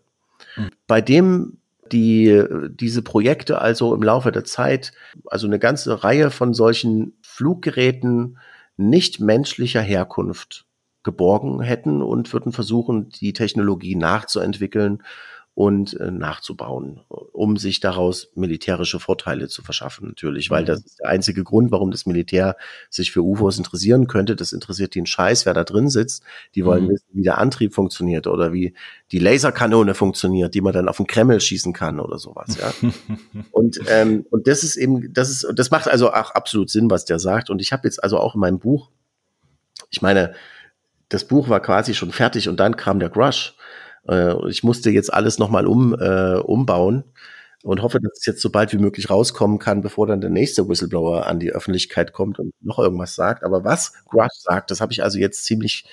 mhm. bei dem die, diese Projekte also im Laufe der Zeit, also eine ganze Reihe von solchen Fluggeräten nicht menschlicher Herkunft geborgen hätten und würden versuchen, die Technologie nachzuentwickeln und äh, nachzubauen, um sich daraus militärische Vorteile zu verschaffen, natürlich, weil mhm. das ist der einzige Grund, warum das Militär sich für UFOs interessieren könnte. Das interessiert den Scheiß, wer da drin sitzt. Die wollen mhm. wissen, wie der Antrieb funktioniert oder wie die Laserkanone funktioniert, die man dann auf den Kreml schießen kann oder sowas, ja. und, ähm, und das ist eben, das ist, das macht also auch absolut Sinn, was der sagt. Und ich habe jetzt also auch in meinem Buch, ich meine, das Buch war quasi schon fertig und dann kam der Grush äh, ich musste jetzt alles nochmal um, äh, umbauen und hoffe, dass es jetzt so bald wie möglich rauskommen kann, bevor dann der nächste Whistleblower an die Öffentlichkeit kommt und noch irgendwas sagt. Aber was Grush sagt, das habe ich also jetzt ziemlich,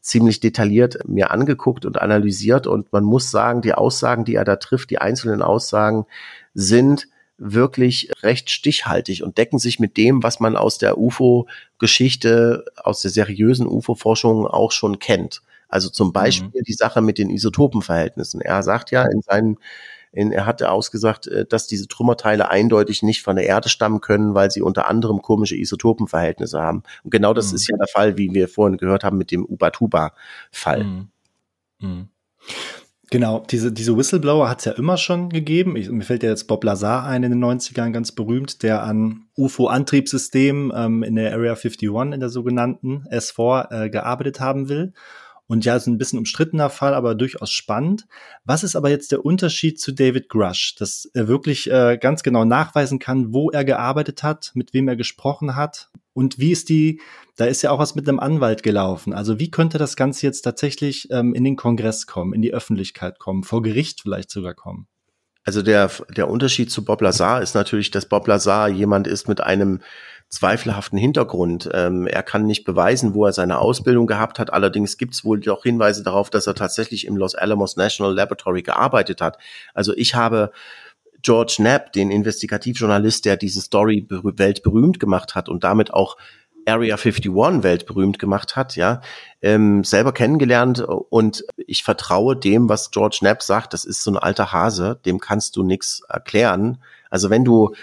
ziemlich detailliert mir angeguckt und analysiert. Und man muss sagen, die Aussagen, die er da trifft, die einzelnen Aussagen sind wirklich recht stichhaltig und decken sich mit dem, was man aus der UFO-Geschichte, aus der seriösen UFO-Forschung auch schon kennt. Also zum mhm. Beispiel mhm. die Sache mit den Isotopenverhältnissen. Er sagt ja in seinen in, er hatte ausgesagt, äh, dass diese Trümmerteile eindeutig nicht von der Erde stammen können, weil sie unter anderem komische Isotopenverhältnisse haben. Und genau das mhm. ist ja der Fall, wie wir vorhin gehört haben mit dem Ubatuba-Fall. Mhm. Mhm. Genau, diese, diese Whistleblower hat es ja immer schon gegeben. Ich, mir fällt ja jetzt Bob Lazar ein in den 90ern, ganz berühmt, der an UFO-Antriebssystemen ähm, in der Area 51, in der sogenannten S4, äh, gearbeitet haben will. Und ja, ist ein bisschen umstrittener Fall, aber durchaus spannend. Was ist aber jetzt der Unterschied zu David Grush, dass er wirklich äh, ganz genau nachweisen kann, wo er gearbeitet hat, mit wem er gesprochen hat und wie ist die, da ist ja auch was mit einem Anwalt gelaufen. Also wie könnte das Ganze jetzt tatsächlich ähm, in den Kongress kommen, in die Öffentlichkeit kommen, vor Gericht vielleicht sogar kommen? Also der, der Unterschied zu Bob Lazar ist natürlich, dass Bob Lazar jemand ist mit einem zweifelhaften Hintergrund. Ähm, er kann nicht beweisen, wo er seine Ausbildung gehabt hat. Allerdings gibt es wohl doch Hinweise darauf, dass er tatsächlich im Los Alamos National Laboratory gearbeitet hat. Also ich habe George Knapp, den Investigativjournalist, der diese Story weltberühmt gemacht hat und damit auch Area 51 weltberühmt gemacht hat, ja, ähm, selber kennengelernt und ich vertraue dem, was George Knapp sagt, das ist so ein alter Hase, dem kannst du nichts erklären. Also wenn du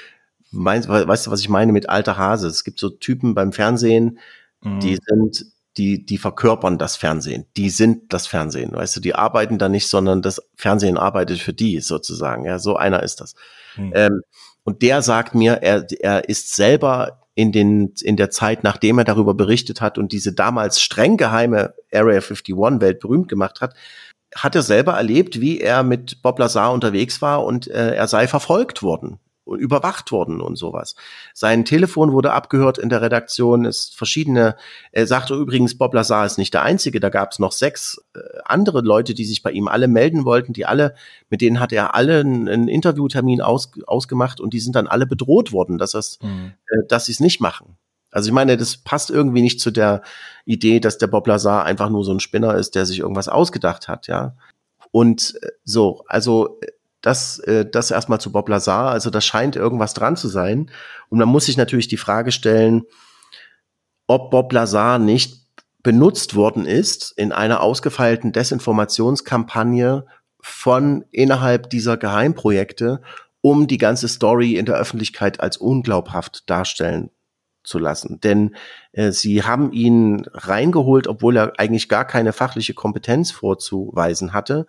Meinst, weißt du, was ich meine mit alter Hase? Es gibt so Typen beim Fernsehen, mhm. die sind, die, die verkörpern das Fernsehen. Die sind das Fernsehen. Weißt du, die arbeiten da nicht, sondern das Fernsehen arbeitet für die sozusagen. Ja, so einer ist das. Mhm. Ähm, und der sagt mir, er, er ist selber in den, in der Zeit, nachdem er darüber berichtet hat und diese damals streng geheime Area 51 Welt berühmt gemacht hat, hat er selber erlebt, wie er mit Bob Lazar unterwegs war und äh, er sei verfolgt worden überwacht worden und sowas. Sein Telefon wurde abgehört in der Redaktion, es verschiedene, er sagte übrigens, Bob Lazar ist nicht der Einzige, da gab es noch sechs äh, andere Leute, die sich bei ihm alle melden wollten, die alle, mit denen hat er alle einen, einen Interviewtermin aus, ausgemacht und die sind dann alle bedroht worden, dass, das, mhm. äh, dass sie es nicht machen. Also ich meine, das passt irgendwie nicht zu der Idee, dass der Bob Lazar einfach nur so ein Spinner ist, der sich irgendwas ausgedacht hat, ja. Und äh, so, also äh, das, äh, das erstmal zu Bob Lazar. Also da scheint irgendwas dran zu sein. Und man muss sich natürlich die Frage stellen, ob Bob Lazar nicht benutzt worden ist in einer ausgefeilten Desinformationskampagne von innerhalb dieser Geheimprojekte, um die ganze Story in der Öffentlichkeit als unglaubhaft darstellen zu lassen. Denn äh, sie haben ihn reingeholt, obwohl er eigentlich gar keine fachliche Kompetenz vorzuweisen hatte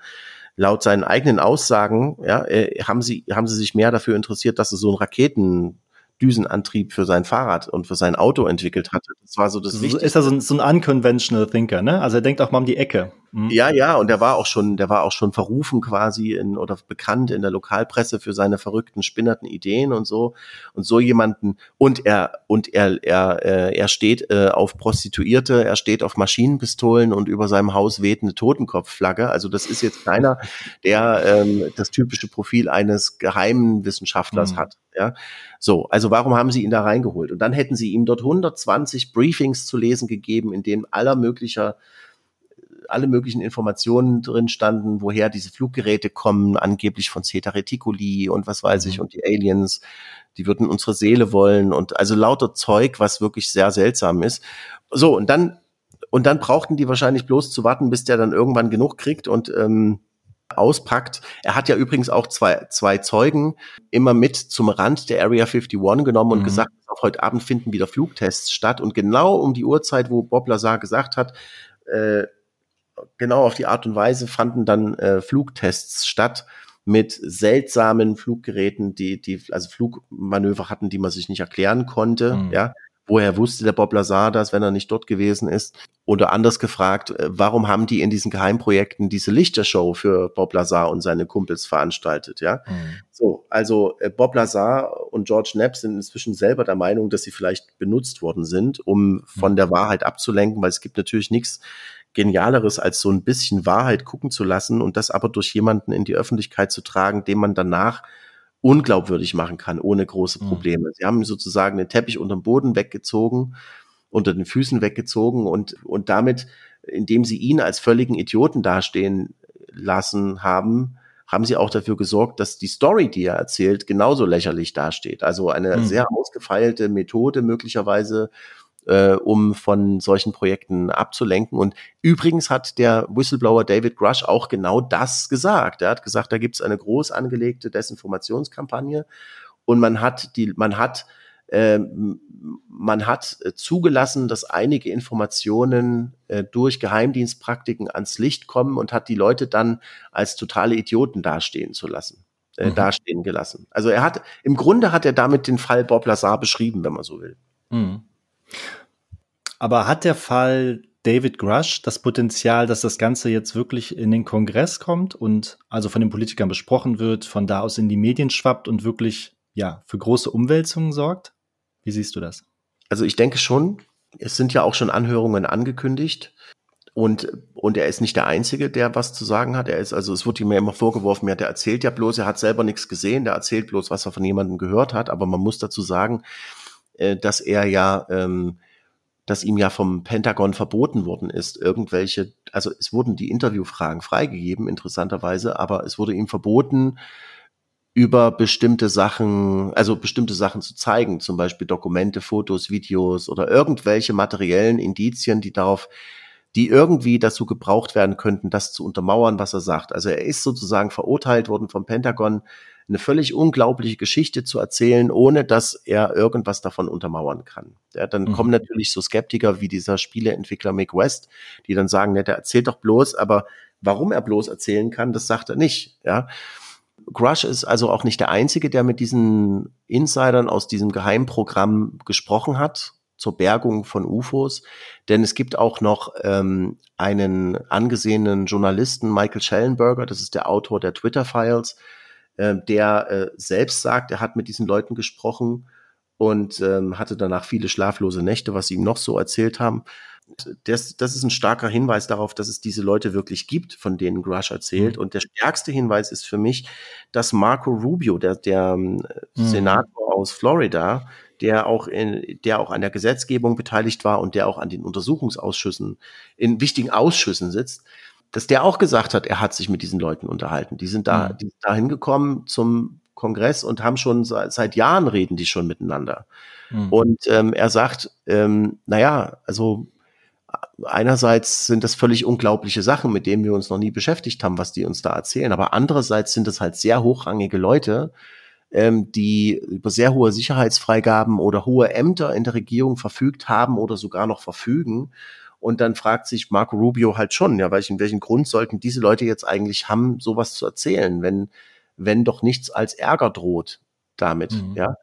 laut seinen eigenen Aussagen, ja, äh, haben sie, haben sie sich mehr dafür interessiert, dass es so ein Raketen Düsenantrieb für sein Fahrrad und für sein Auto entwickelt hatte. Das war so das so, Ist er so ein, so ein unconventional Thinker, ne? Also er denkt auch mal um die Ecke. Mhm. Ja, ja, und der war auch schon, der war auch schon verrufen quasi in oder bekannt in der Lokalpresse für seine verrückten, spinnerten Ideen und so. Und so jemanden und er und er er äh, er steht äh, auf Prostituierte, er steht auf Maschinenpistolen und über seinem Haus weht eine Totenkopfflagge. Also das ist jetzt keiner, der ähm, das typische Profil eines geheimen Wissenschaftlers mhm. hat. Ja, so. Also warum haben sie ihn da reingeholt? Und dann hätten sie ihm dort 120 Briefings zu lesen gegeben, in denen aller möglicher alle möglichen Informationen drin standen, woher diese Fluggeräte kommen, angeblich von Zeta Reticuli und was weiß ich, mhm. und die Aliens, die würden unsere Seele wollen und also lauter Zeug, was wirklich sehr seltsam ist. So, und dann, und dann brauchten die wahrscheinlich bloß zu warten, bis der dann irgendwann genug kriegt und ähm, auspackt. Er hat ja übrigens auch zwei, zwei Zeugen immer mit zum Rand der Area 51 genommen und mhm. gesagt, auch heute Abend finden wieder Flugtests statt. Und genau um die Uhrzeit, wo Bob Lazar gesagt hat, äh, genau auf die Art und Weise fanden dann äh, Flugtests statt mit seltsamen Fluggeräten, die, die also Flugmanöver hatten, die man sich nicht erklären konnte, mhm. ja. Woher wusste der Bob Lazar das, wenn er nicht dort gewesen ist? Oder anders gefragt, äh, warum haben die in diesen Geheimprojekten diese Lichtershow für Bob Lazar und seine Kumpels veranstaltet, ja? Mhm. So, also äh, Bob Lazar und George Knapp sind inzwischen selber der Meinung, dass sie vielleicht benutzt worden sind, um von mhm. der Wahrheit abzulenken, weil es gibt natürlich nichts Genialeres, als so ein bisschen Wahrheit gucken zu lassen und das aber durch jemanden in die Öffentlichkeit zu tragen, den man danach unglaubwürdig machen kann, ohne große mhm. Probleme. Mhm. Sie haben sozusagen den Teppich unter dem Boden weggezogen, unter den Füßen weggezogen und, und damit, indem sie ihn als völligen Idioten dastehen lassen haben, haben sie auch dafür gesorgt, dass die Story, die er erzählt, genauso lächerlich dasteht. Also eine mhm. sehr ausgefeilte Methode möglicherweise, äh, um von solchen Projekten abzulenken. Und übrigens hat der Whistleblower David Grush auch genau das gesagt. Er hat gesagt, da gibt es eine groß angelegte Desinformationskampagne und man hat die, man hat äh, man hat äh, zugelassen, dass einige Informationen äh, durch Geheimdienstpraktiken ans Licht kommen und hat die Leute dann als totale Idioten dastehen zu lassen, äh, mhm. dastehen gelassen. Also er hat, im Grunde hat er damit den Fall Bob Lazar beschrieben, wenn man so will. Mhm. Aber hat der Fall David Grush das Potenzial, dass das Ganze jetzt wirklich in den Kongress kommt und also von den Politikern besprochen wird, von da aus in die Medien schwappt und wirklich ja für große Umwälzungen sorgt? Wie siehst du das? Also ich denke schon. Es sind ja auch schon Anhörungen angekündigt. Und, und er ist nicht der Einzige, der was zu sagen hat. Er ist, also es wird ihm ja immer vorgeworfen, ja, der erzählt ja bloß, er hat selber nichts gesehen, der erzählt bloß, was er von jemandem gehört hat. Aber man muss dazu sagen, äh, dass er ja, ähm, dass ihm ja vom Pentagon verboten worden ist, irgendwelche, also es wurden die Interviewfragen freigegeben, interessanterweise, aber es wurde ihm verboten, über bestimmte Sachen, also bestimmte Sachen zu zeigen, zum Beispiel Dokumente, Fotos, Videos oder irgendwelche materiellen Indizien, die darauf, die irgendwie dazu gebraucht werden könnten, das zu untermauern, was er sagt. Also er ist sozusagen verurteilt worden vom Pentagon, eine völlig unglaubliche Geschichte zu erzählen, ohne dass er irgendwas davon untermauern kann. Ja, dann mhm. kommen natürlich so Skeptiker wie dieser Spieleentwickler Mick West, die dann sagen, ne, der erzählt doch bloß, aber warum er bloß erzählen kann, das sagt er nicht. Ja. Grush ist also auch nicht der Einzige, der mit diesen Insidern aus diesem Geheimprogramm gesprochen hat zur Bergung von UFOs, denn es gibt auch noch ähm, einen angesehenen Journalisten, Michael Schellenberger, das ist der Autor der Twitter-Files, äh, der äh, selbst sagt, er hat mit diesen Leuten gesprochen und ähm, hatte danach viele schlaflose Nächte, was sie ihm noch so erzählt haben. Das, das ist ein starker Hinweis darauf, dass es diese Leute wirklich gibt, von denen Grush erzählt. Mhm. Und der stärkste Hinweis ist für mich, dass Marco Rubio, der, der ähm, mhm. Senator aus Florida, der auch in, der auch an der Gesetzgebung beteiligt war und der auch an den Untersuchungsausschüssen, in wichtigen Ausschüssen sitzt, dass der auch gesagt hat, er hat sich mit diesen Leuten unterhalten. Die sind da, mhm. die sind da hingekommen zum Kongress und haben schon seit, seit Jahren reden die schon miteinander. Mhm. Und ähm, er sagt, ähm, naja, also einerseits sind das völlig unglaubliche Sachen, mit denen wir uns noch nie beschäftigt haben, was die uns da erzählen. Aber andererseits sind es halt sehr hochrangige Leute, ähm, die über sehr hohe Sicherheitsfreigaben oder hohe Ämter in der Regierung verfügt haben oder sogar noch verfügen. Und dann fragt sich Marco Rubio halt schon, ja, welchen, welchen Grund sollten diese Leute jetzt eigentlich haben, sowas zu erzählen, wenn, wenn doch nichts als Ärger droht damit, mhm. ja.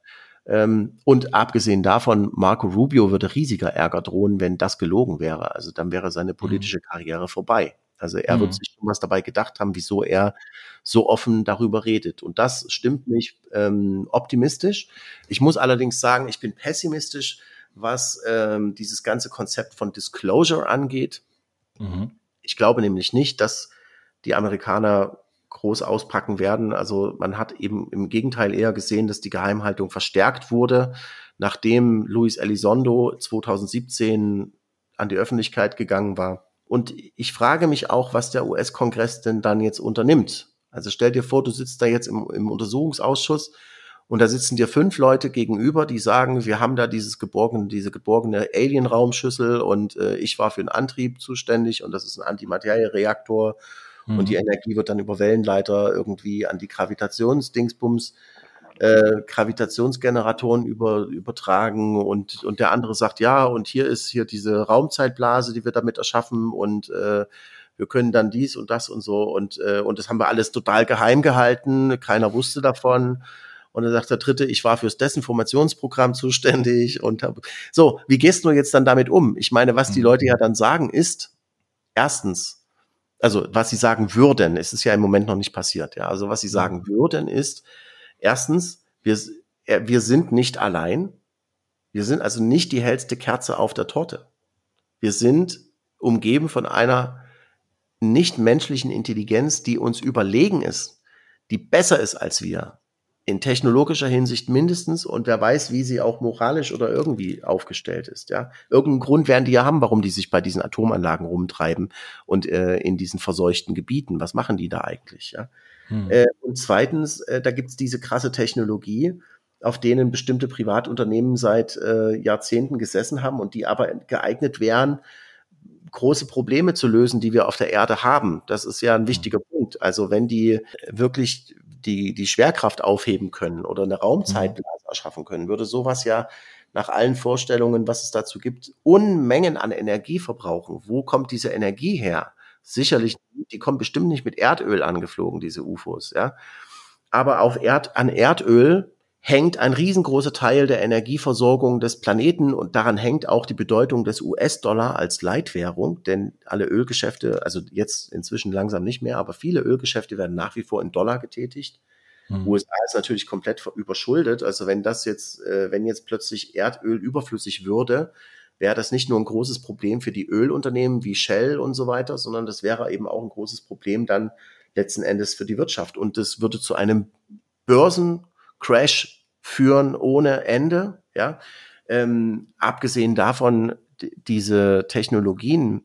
Ähm, und abgesehen davon, Marco Rubio würde riesiger Ärger drohen, wenn das gelogen wäre. Also dann wäre seine politische mhm. Karriere vorbei. Also er mhm. wird sich schon was dabei gedacht haben, wieso er so offen darüber redet. Und das stimmt mich ähm, optimistisch. Ich muss allerdings sagen, ich bin pessimistisch, was ähm, dieses ganze Konzept von Disclosure angeht. Mhm. Ich glaube nämlich nicht, dass die Amerikaner groß auspacken werden. Also man hat eben im Gegenteil eher gesehen, dass die Geheimhaltung verstärkt wurde, nachdem Luis Elizondo 2017 an die Öffentlichkeit gegangen war. Und ich frage mich auch, was der US-Kongress denn dann jetzt unternimmt. Also stell dir vor, du sitzt da jetzt im, im Untersuchungsausschuss und da sitzen dir fünf Leute gegenüber, die sagen, wir haben da dieses geborgene, diese geborgene Alien-Raumschüssel und äh, ich war für den Antrieb zuständig und das ist ein Antimateriereaktor mhm. und die Energie wird dann über Wellenleiter irgendwie an die Gravitationsdingsbums äh, Gravitationsgeneratoren über, übertragen und, und der andere sagt, ja, und hier ist hier diese Raumzeitblase, die wir damit erschaffen und äh, wir können dann dies und das und so und, äh, und das haben wir alles total geheim gehalten, keiner wusste davon. Und dann sagt der Dritte, ich war fürs Desinformationsprogramm zuständig und hab, so, wie gehst du jetzt dann damit um? Ich meine, was die mhm. Leute ja dann sagen ist, erstens, also was sie sagen würden, es ist ja im Moment noch nicht passiert, ja, also was sie sagen würden ist, erstens, wir, äh, wir sind nicht allein, wir sind also nicht die hellste Kerze auf der Torte. Wir sind umgeben von einer nicht menschlichen Intelligenz, die uns überlegen ist, die besser ist als wir, in technologischer Hinsicht mindestens und wer weiß, wie sie auch moralisch oder irgendwie aufgestellt ist. Ja, irgendeinen Grund werden die ja haben, warum die sich bei diesen Atomanlagen rumtreiben und äh, in diesen verseuchten Gebieten. Was machen die da eigentlich? Ja. Hm. Äh, und zweitens, äh, da gibt's diese krasse Technologie, auf denen bestimmte Privatunternehmen seit äh, Jahrzehnten gesessen haben und die aber geeignet wären, große Probleme zu lösen, die wir auf der Erde haben. Das ist ja ein hm. wichtiger Punkt. Also wenn die wirklich die, die Schwerkraft aufheben können oder eine Raumzeitblase mhm. erschaffen können, würde sowas ja nach allen Vorstellungen, was es dazu gibt, Unmengen an Energie verbrauchen. Wo kommt diese Energie her? Sicherlich, die kommen bestimmt nicht mit Erdöl angeflogen, diese UFOs, ja. Aber auf Erd, an Erdöl hängt ein riesengroßer Teil der Energieversorgung des Planeten und daran hängt auch die Bedeutung des US-Dollar als Leitwährung, denn alle Ölgeschäfte, also jetzt inzwischen langsam nicht mehr, aber viele Ölgeschäfte werden nach wie vor in Dollar getätigt. Mhm. USA ist natürlich komplett überschuldet, also wenn das jetzt, äh, wenn jetzt plötzlich Erdöl überflüssig würde, wäre das nicht nur ein großes Problem für die Ölunternehmen wie Shell und so weiter, sondern das wäre eben auch ein großes Problem dann letzten Endes für die Wirtschaft und das würde zu einem Börsen Crash führen ohne Ende. Ja, ähm, abgesehen davon, diese Technologien,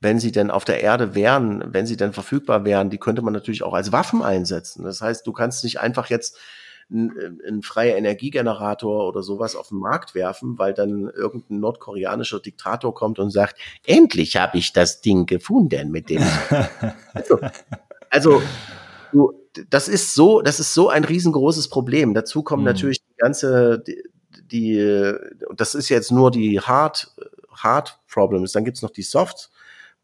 wenn sie denn auf der Erde wären, wenn sie denn verfügbar wären, die könnte man natürlich auch als Waffen einsetzen. Das heißt, du kannst nicht einfach jetzt einen, einen freier Energiegenerator oder sowas auf den Markt werfen, weil dann irgendein nordkoreanischer Diktator kommt und sagt, endlich habe ich das Ding gefunden mit dem. also, also du, das ist so, das ist so ein riesengroßes Problem. Dazu kommen mhm. natürlich die ganze, die, die, das ist jetzt nur die Hard, Hard Problems. Dann gibt's noch die Soft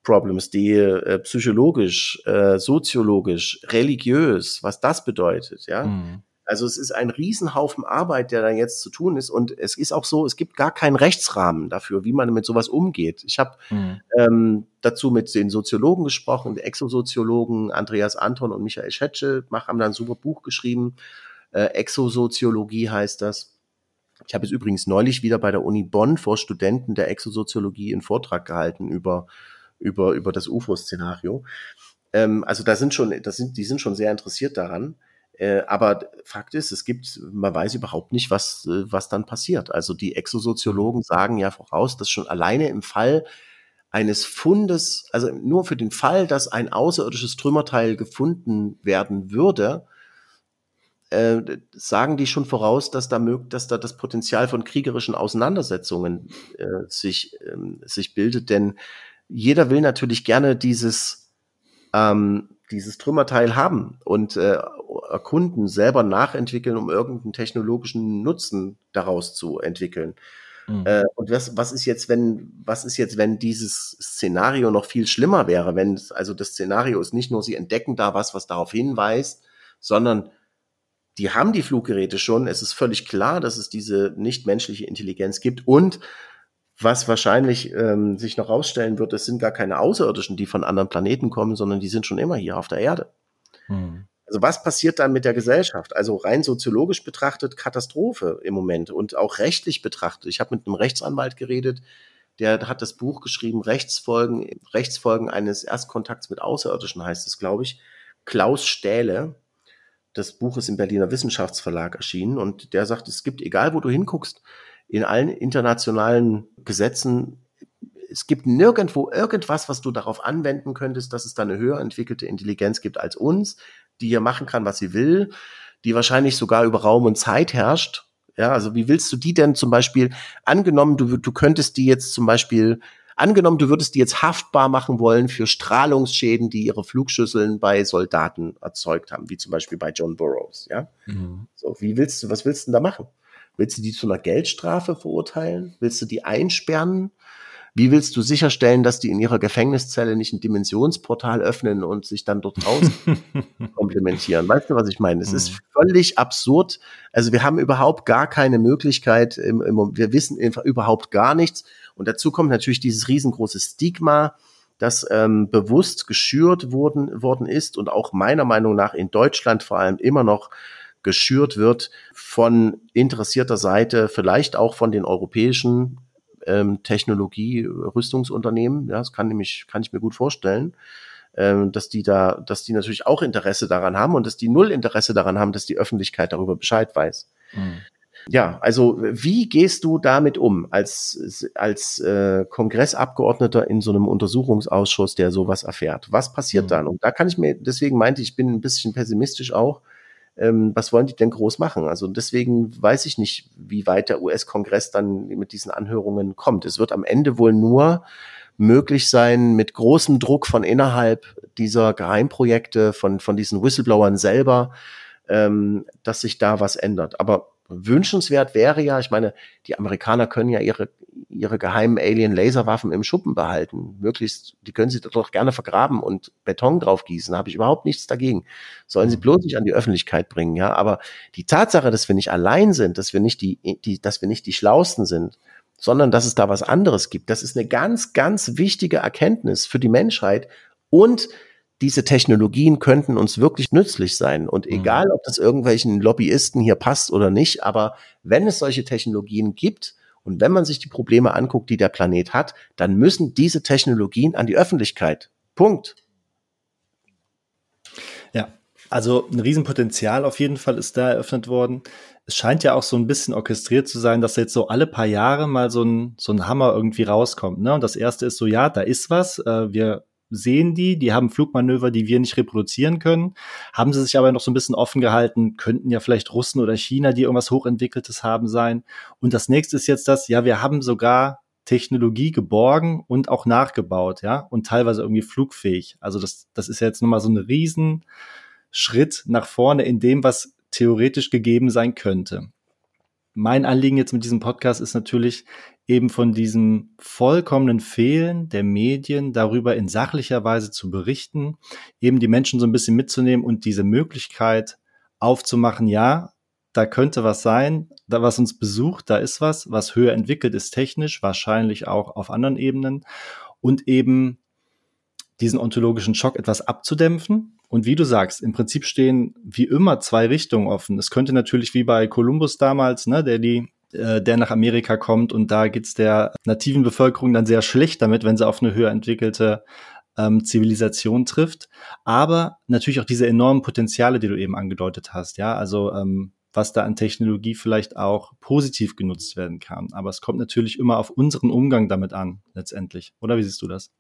Problems, die äh, psychologisch, äh, soziologisch, religiös, was das bedeutet, ja. Mhm. Also es ist ein Riesenhaufen Arbeit, der da jetzt zu tun ist. Und es ist auch so, es gibt gar keinen Rechtsrahmen dafür, wie man mit sowas umgeht. Ich habe mhm. ähm, dazu mit den Soziologen gesprochen, den Exosoziologen Andreas Anton und Michael Schetsche, haben da ein super Buch geschrieben. Äh, Exosoziologie heißt das. Ich habe es übrigens neulich wieder bei der Uni Bonn vor Studenten der Exosoziologie einen Vortrag gehalten über, über, über das UFO-Szenario. Ähm, also da sind schon, das sind, die sind schon sehr interessiert daran. Äh, aber Fakt ist, es gibt, man weiß überhaupt nicht, was, äh, was dann passiert. Also die Exosoziologen sagen ja voraus, dass schon alleine im Fall eines Fundes, also nur für den Fall, dass ein außerirdisches Trümmerteil gefunden werden würde, äh, sagen die schon voraus, dass da, dass da das Potenzial von kriegerischen Auseinandersetzungen äh, sich, ähm, sich bildet. Denn jeder will natürlich gerne dieses, ähm, dieses Trümmerteil haben und äh, erkunden, selber nachentwickeln, um irgendeinen technologischen Nutzen daraus zu entwickeln. Mhm. Äh, und was, was ist jetzt, wenn, was ist jetzt, wenn dieses Szenario noch viel schlimmer wäre? Wenn, also das Szenario ist nicht nur, sie entdecken da was, was darauf hinweist, sondern die haben die Fluggeräte schon. Es ist völlig klar, dass es diese nichtmenschliche Intelligenz gibt und was wahrscheinlich ähm, sich noch rausstellen wird, es sind gar keine Außerirdischen, die von anderen Planeten kommen, sondern die sind schon immer hier auf der Erde. Hm. Also was passiert dann mit der Gesellschaft? Also rein soziologisch betrachtet Katastrophe im Moment und auch rechtlich betrachtet. Ich habe mit einem Rechtsanwalt geredet, der hat das Buch geschrieben, Rechtsfolgen, Rechtsfolgen eines Erstkontakts mit Außerirdischen heißt es, glaube ich. Klaus Stähle. Das Buch ist im Berliner Wissenschaftsverlag erschienen und der sagt, es gibt, egal wo du hinguckst, in allen internationalen Gesetzen, es gibt nirgendwo irgendwas, was du darauf anwenden könntest, dass es da eine höher entwickelte Intelligenz gibt als uns, die hier machen kann, was sie will, die wahrscheinlich sogar über Raum und Zeit herrscht. Ja, also wie willst du die denn zum Beispiel, angenommen, du, du könntest die jetzt zum Beispiel, angenommen, du würdest die jetzt haftbar machen wollen für Strahlungsschäden, die ihre Flugschüsseln bei Soldaten erzeugt haben, wie zum Beispiel bei John Burroughs, ja. Mhm. So, wie willst du, was willst du denn da machen? Willst du die zu einer Geldstrafe verurteilen? Willst du die einsperren? Wie willst du sicherstellen, dass die in ihrer Gefängniszelle nicht ein Dimensionsportal öffnen und sich dann dort raus komplementieren? Weißt du, was ich meine? Es ist völlig absurd. Also wir haben überhaupt gar keine Möglichkeit, im, im, wir wissen überhaupt gar nichts. Und dazu kommt natürlich dieses riesengroße Stigma, das ähm, bewusst geschürt worden, worden ist und auch meiner Meinung nach in Deutschland vor allem immer noch geschürt wird von interessierter Seite, vielleicht auch von den europäischen ähm, Technologie-Rüstungsunternehmen. Ja, das kann nämlich, kann ich mir gut vorstellen, ähm, dass die da, dass die natürlich auch Interesse daran haben und dass die null Interesse daran haben, dass die Öffentlichkeit darüber Bescheid weiß. Mhm. Ja, also wie gehst du damit um als, als äh, Kongressabgeordneter in so einem Untersuchungsausschuss, der sowas erfährt? Was passiert mhm. dann? Und da kann ich mir, deswegen meinte ich, bin ein bisschen pessimistisch auch, ähm, was wollen die denn groß machen? Also deswegen weiß ich nicht, wie weit der US-Kongress dann mit diesen Anhörungen kommt. Es wird am Ende wohl nur möglich sein, mit großem Druck von innerhalb dieser Geheimprojekte, von, von diesen Whistleblowern selber, ähm, dass sich da was ändert. Aber wünschenswert wäre ja, ich meine, die Amerikaner können ja ihre, ihre geheimen Alien-Laserwaffen im Schuppen behalten. Möglichst, die können sie doch gerne vergraben und Beton draufgießen. Da habe ich überhaupt nichts dagegen. Sollen sie mhm. bloß nicht an die Öffentlichkeit bringen, ja. Aber die Tatsache, dass wir nicht allein sind, dass wir nicht die, die, dass wir nicht die Schlausten sind, sondern dass es da was anderes gibt, das ist eine ganz, ganz wichtige Erkenntnis für die Menschheit und diese Technologien könnten uns wirklich nützlich sein. Und mhm. egal, ob das irgendwelchen Lobbyisten hier passt oder nicht, aber wenn es solche Technologien gibt und wenn man sich die Probleme anguckt, die der Planet hat, dann müssen diese Technologien an die Öffentlichkeit. Punkt. Ja, also ein Riesenpotenzial auf jeden Fall ist da eröffnet worden. Es scheint ja auch so ein bisschen orchestriert zu sein, dass jetzt so alle paar Jahre mal so ein, so ein Hammer irgendwie rauskommt. Ne? Und das erste ist so, ja, da ist was. Äh, wir sehen die, die haben Flugmanöver, die wir nicht reproduzieren können, haben sie sich aber noch so ein bisschen offen gehalten, könnten ja vielleicht Russen oder China, die irgendwas Hochentwickeltes haben sein. Und das nächste ist jetzt das, ja, wir haben sogar Technologie geborgen und auch nachgebaut, ja, und teilweise irgendwie flugfähig. Also das, das ist ja jetzt nochmal so ein Riesenschritt nach vorne in dem, was theoretisch gegeben sein könnte. Mein Anliegen jetzt mit diesem Podcast ist natürlich, eben von diesem vollkommenen Fehlen der Medien darüber in sachlicher Weise zu berichten, eben die Menschen so ein bisschen mitzunehmen und diese Möglichkeit aufzumachen, ja, da könnte was sein, da was uns besucht, da ist was, was höher entwickelt ist technisch, wahrscheinlich auch auf anderen Ebenen und eben diesen ontologischen Schock etwas abzudämpfen. Und wie du sagst, im Prinzip stehen wie immer zwei Richtungen offen. Es könnte natürlich wie bei Kolumbus damals, ne, der die äh, der nach Amerika kommt und da geht's der nativen Bevölkerung dann sehr schlecht damit, wenn sie auf eine höher entwickelte ähm, Zivilisation trifft. Aber natürlich auch diese enormen Potenziale, die du eben angedeutet hast, ja, also ähm, was da an Technologie vielleicht auch positiv genutzt werden kann. Aber es kommt natürlich immer auf unseren Umgang damit an, letztendlich. Oder wie siehst du das?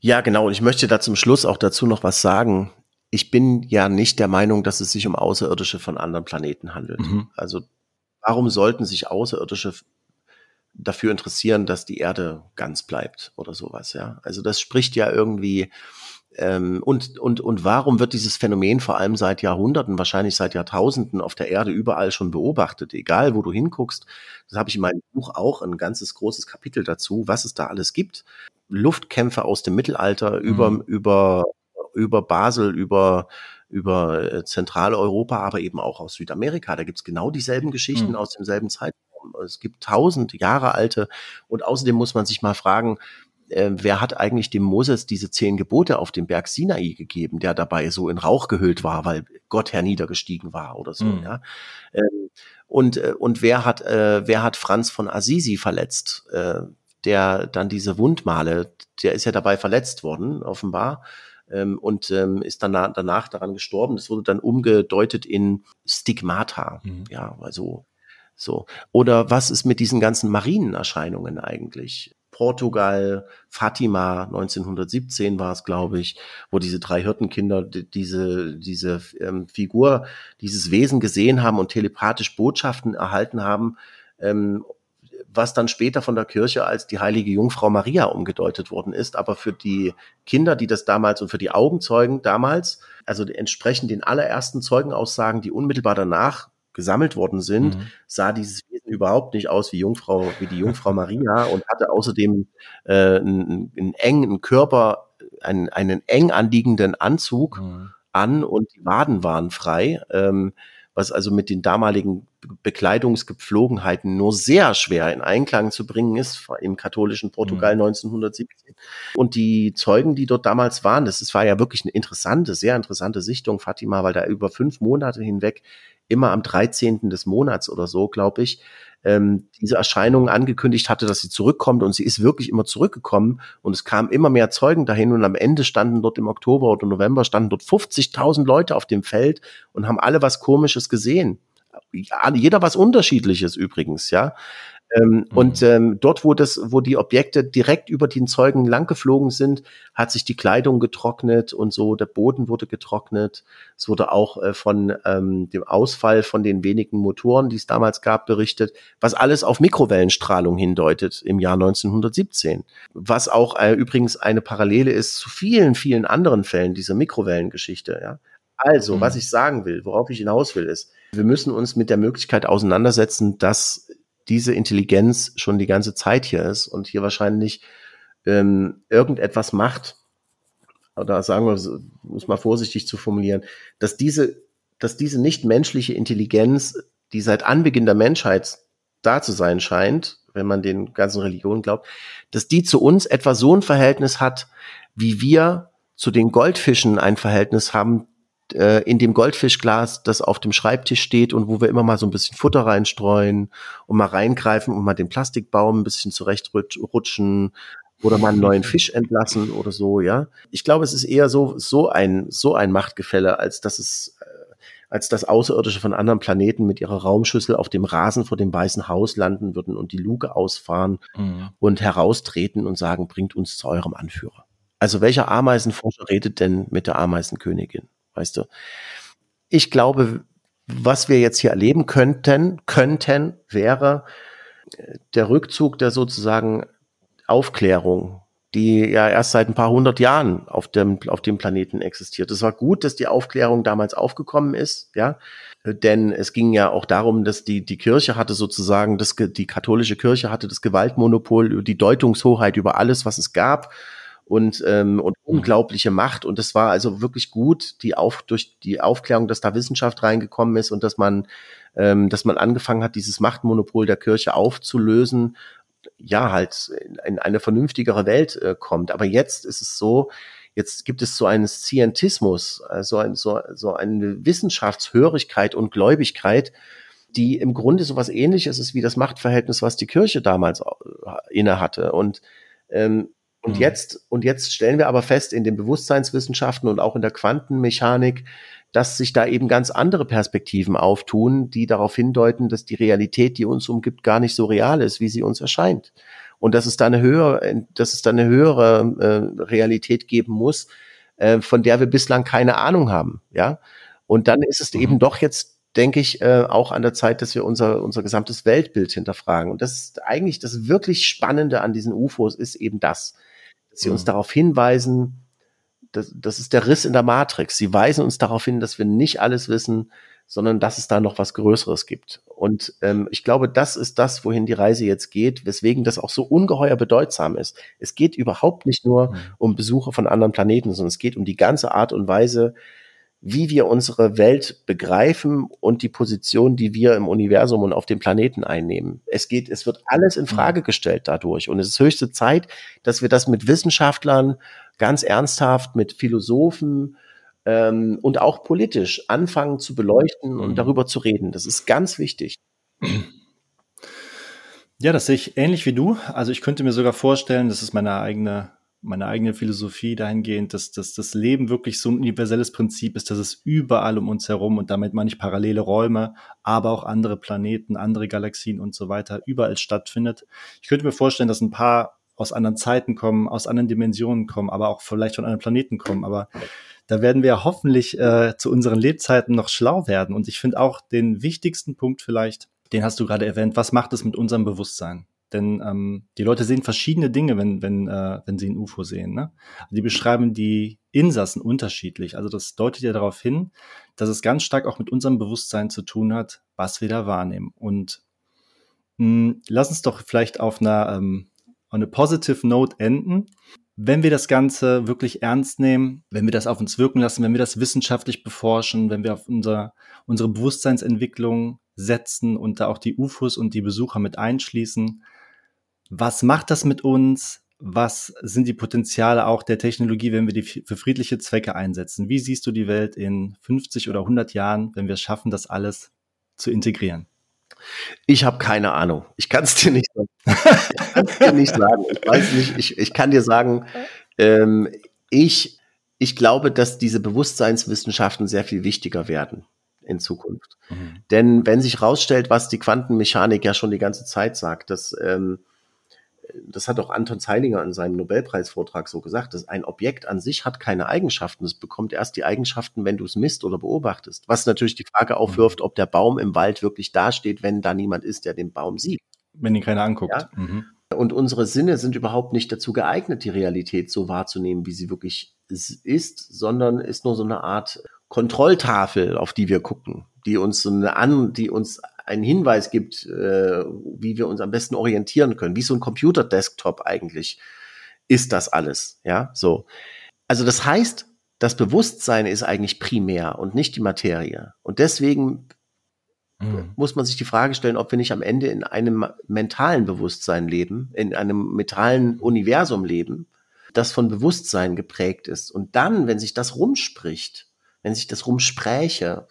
Ja, genau. Und ich möchte da zum Schluss auch dazu noch was sagen. Ich bin ja nicht der Meinung, dass es sich um Außerirdische von anderen Planeten handelt. Mhm. Also warum sollten sich Außerirdische dafür interessieren, dass die Erde ganz bleibt oder sowas, ja. Also das spricht ja irgendwie ähm, und, und, und warum wird dieses Phänomen vor allem seit Jahrhunderten, wahrscheinlich seit Jahrtausenden auf der Erde überall schon beobachtet, egal wo du hinguckst. Das habe ich in meinem Buch auch ein ganzes großes Kapitel dazu, was es da alles gibt. Luftkämpfe aus dem Mittelalter mhm. über, über, über Basel, über, über äh, Zentraleuropa, aber eben auch aus Südamerika. Da gibt's genau dieselben Geschichten mhm. aus demselben Zeitraum. Es gibt tausend Jahre alte. Und außerdem muss man sich mal fragen, äh, wer hat eigentlich dem Moses diese zehn Gebote auf dem Berg Sinai gegeben, der dabei so in Rauch gehüllt war, weil Gott herniedergestiegen war oder so, mhm. ja. Ähm, und, äh, und wer hat, äh, wer hat Franz von Assisi verletzt, äh, der dann diese Wundmale, der ist ja dabei verletzt worden, offenbar, ähm, und ähm, ist dann danach daran gestorben. Das wurde dann umgedeutet in Stigmata, mhm. ja, also so. Oder was ist mit diesen ganzen Marienerscheinungen eigentlich? Portugal, Fatima, 1917 war es, glaube ich, wo diese drei Hirtenkinder diese, diese ähm, Figur, dieses Wesen gesehen haben und telepathisch Botschaften erhalten haben, ähm, was dann später von der Kirche als die heilige Jungfrau Maria umgedeutet worden ist. Aber für die Kinder, die das damals und für die Augenzeugen damals, also entsprechend den allerersten Zeugenaussagen, die unmittelbar danach gesammelt worden sind, mhm. sah dieses Wesen überhaupt nicht aus wie Jungfrau, wie die Jungfrau Maria und hatte außerdem äh, einen, einen engen Körper, einen, einen eng anliegenden Anzug mhm. an und die Waden waren frei, ähm, was also mit den damaligen Bekleidungsgepflogenheiten nur sehr schwer in Einklang zu bringen ist im katholischen Portugal mhm. 1917. Und die Zeugen, die dort damals waren, das, das war ja wirklich eine interessante, sehr interessante Sichtung, Fatima, weil da über fünf Monate hinweg immer am 13. des Monats oder so, glaube ich, ähm, diese Erscheinung angekündigt hatte, dass sie zurückkommt und sie ist wirklich immer zurückgekommen und es kamen immer mehr Zeugen dahin und am Ende standen dort im Oktober oder November standen dort 50.000 Leute auf dem Feld und haben alle was Komisches gesehen. Jeder was Unterschiedliches übrigens, ja. Ähm, mhm. Und ähm, dort, wo das, wo die Objekte direkt über den Zeugen langgeflogen sind, hat sich die Kleidung getrocknet und so, der Boden wurde getrocknet. Es wurde auch äh, von ähm, dem Ausfall von den wenigen Motoren, die es damals gab, berichtet, was alles auf Mikrowellenstrahlung hindeutet im Jahr 1917. Was auch äh, übrigens eine Parallele ist zu vielen, vielen anderen Fällen dieser Mikrowellengeschichte. Ja? Also, mhm. was ich sagen will, worauf ich hinaus will, ist, wir müssen uns mit der Möglichkeit auseinandersetzen, dass diese Intelligenz schon die ganze Zeit hier ist und hier wahrscheinlich ähm, irgendetwas macht, oder sagen wir, muss mal vorsichtig zu formulieren, dass diese, dass diese nicht-menschliche Intelligenz, die seit Anbeginn der Menschheit da zu sein scheint, wenn man den ganzen Religionen glaubt, dass die zu uns etwa so ein Verhältnis hat, wie wir zu den Goldfischen ein Verhältnis haben, äh, in dem Goldfischglas, das auf dem Schreibtisch steht und wo wir immer mal so ein bisschen Futter reinstreuen und mal reingreifen und mal den Plastikbaum ein bisschen zurechtrutschen oder mal einen neuen Fisch entlassen oder so, ja. Ich glaube, es ist eher so, so ein, so ein Machtgefälle, als dass es, äh, als dass Außerirdische von anderen Planeten mit ihrer Raumschüssel auf dem Rasen vor dem Weißen Haus landen würden und die Luke ausfahren mhm. und heraustreten und sagen, bringt uns zu eurem Anführer. Also welcher Ameisenforscher redet denn mit der Ameisenkönigin? Weißt du. Ich glaube, was wir jetzt hier erleben könnten, könnten, wäre äh, der Rückzug der sozusagen Aufklärung, die ja erst seit ein paar hundert Jahren auf dem, auf dem Planeten existiert. Es war gut, dass die Aufklärung damals aufgekommen ist, ja, denn es ging ja auch darum, dass die, die Kirche hatte sozusagen, das, die katholische Kirche hatte das Gewaltmonopol, die Deutungshoheit über alles, was es gab und, ähm, und mhm. unglaubliche Macht. Und es war also wirklich gut, die auf, durch die Aufklärung, dass da Wissenschaft reingekommen ist und dass man, ähm, dass man angefangen hat, dieses Machtmonopol der Kirche aufzulösen, ja, halt in, in eine vernünftigere Welt äh, kommt. Aber jetzt ist es so, Jetzt gibt es so einen Scientismus, also ein, so, so eine Wissenschaftshörigkeit und Gläubigkeit, die im Grunde so was ähnliches ist wie das Machtverhältnis, was die Kirche damals äh, inne hatte. Und, ähm, und mhm. jetzt, und jetzt stellen wir aber fest in den Bewusstseinswissenschaften und auch in der Quantenmechanik, dass sich da eben ganz andere Perspektiven auftun, die darauf hindeuten, dass die Realität, die uns umgibt, gar nicht so real ist, wie sie uns erscheint und dass es da eine höhere, dass es da eine höhere äh, Realität geben muss, äh, von der wir bislang keine Ahnung haben, ja. Und dann ist es mhm. eben doch jetzt, denke ich, äh, auch an der Zeit, dass wir unser unser gesamtes Weltbild hinterfragen. Und das ist eigentlich das wirklich Spannende an diesen UFOs ist eben das, dass sie mhm. uns darauf hinweisen, das, das ist der Riss in der Matrix. Sie weisen uns darauf hin, dass wir nicht alles wissen, sondern dass es da noch was Größeres gibt. Und ähm, ich glaube, das ist das, wohin die Reise jetzt geht, weswegen das auch so ungeheuer bedeutsam ist. Es geht überhaupt nicht nur mhm. um Besuche von anderen Planeten, sondern es geht um die ganze Art und Weise, wie wir unsere Welt begreifen und die Position, die wir im Universum und auf dem Planeten einnehmen. Es geht, es wird alles in mhm. Frage gestellt dadurch. Und es ist höchste Zeit, dass wir das mit Wissenschaftlern ganz ernsthaft, mit Philosophen, ähm, und auch politisch anfangen zu beleuchten und mhm. darüber zu reden. Das ist ganz wichtig. Ja, das sehe ich ähnlich wie du. Also ich könnte mir sogar vorstellen, das ist meine eigene, meine eigene Philosophie dahingehend, dass, dass das Leben wirklich so ein universelles Prinzip ist, dass es überall um uns herum und damit meine ich parallele Räume, aber auch andere Planeten, andere Galaxien und so weiter überall stattfindet. Ich könnte mir vorstellen, dass ein paar aus anderen Zeiten kommen, aus anderen Dimensionen kommen, aber auch vielleicht von anderen Planeten kommen. Aber da werden wir hoffentlich äh, zu unseren Lebzeiten noch schlau werden. Und ich finde auch den wichtigsten Punkt vielleicht, den hast du gerade erwähnt, was macht es mit unserem Bewusstsein? Denn ähm, die Leute sehen verschiedene Dinge, wenn, wenn, äh, wenn sie ein UFO sehen. Ne? Die beschreiben die Insassen unterschiedlich. Also das deutet ja darauf hin, dass es ganz stark auch mit unserem Bewusstsein zu tun hat, was wir da wahrnehmen. Und mh, hm, lass uns doch vielleicht auf einer ähm, on a positive note enden wenn wir das Ganze wirklich ernst nehmen, wenn wir das auf uns wirken lassen, wenn wir das wissenschaftlich beforschen, wenn wir auf unser, unsere Bewusstseinsentwicklung setzen und da auch die UFOs und die Besucher mit einschließen, was macht das mit uns? Was sind die Potenziale auch der Technologie, wenn wir die für friedliche Zwecke einsetzen? Wie siehst du die Welt in 50 oder 100 Jahren, wenn wir es schaffen, das alles zu integrieren? Ich habe keine Ahnung. Ich kann es dir nicht sagen. Ich kann dir nicht sagen. Ich weiß nicht. Ich, ich kann dir sagen, ähm, ich, ich glaube, dass diese Bewusstseinswissenschaften sehr viel wichtiger werden in Zukunft. Mhm. Denn wenn sich herausstellt, was die Quantenmechanik ja schon die ganze Zeit sagt, dass ähm, das hat auch Anton Zeilinger in seinem Nobelpreisvortrag so gesagt, dass ein Objekt an sich hat keine Eigenschaften. Es bekommt erst die Eigenschaften, wenn du es misst oder beobachtest. Was natürlich die Frage aufwirft, ob der Baum im Wald wirklich dasteht, wenn da niemand ist, der den Baum sieht. Wenn ihn keiner anguckt. Ja? Mhm. Und unsere Sinne sind überhaupt nicht dazu geeignet, die Realität so wahrzunehmen, wie sie wirklich ist, sondern ist nur so eine Art Kontrolltafel, auf die wir gucken, die uns so eine an, die uns einen Hinweis gibt, äh, wie wir uns am besten orientieren können, wie so ein Computer-Desktop eigentlich ist das alles, ja, so. Also das heißt, das Bewusstsein ist eigentlich primär und nicht die Materie. Und deswegen mhm. muss man sich die Frage stellen, ob wir nicht am Ende in einem mentalen Bewusstsein leben, in einem mentalen Universum leben, das von Bewusstsein geprägt ist. Und dann, wenn sich das rumspricht, wenn sich das rumspräche,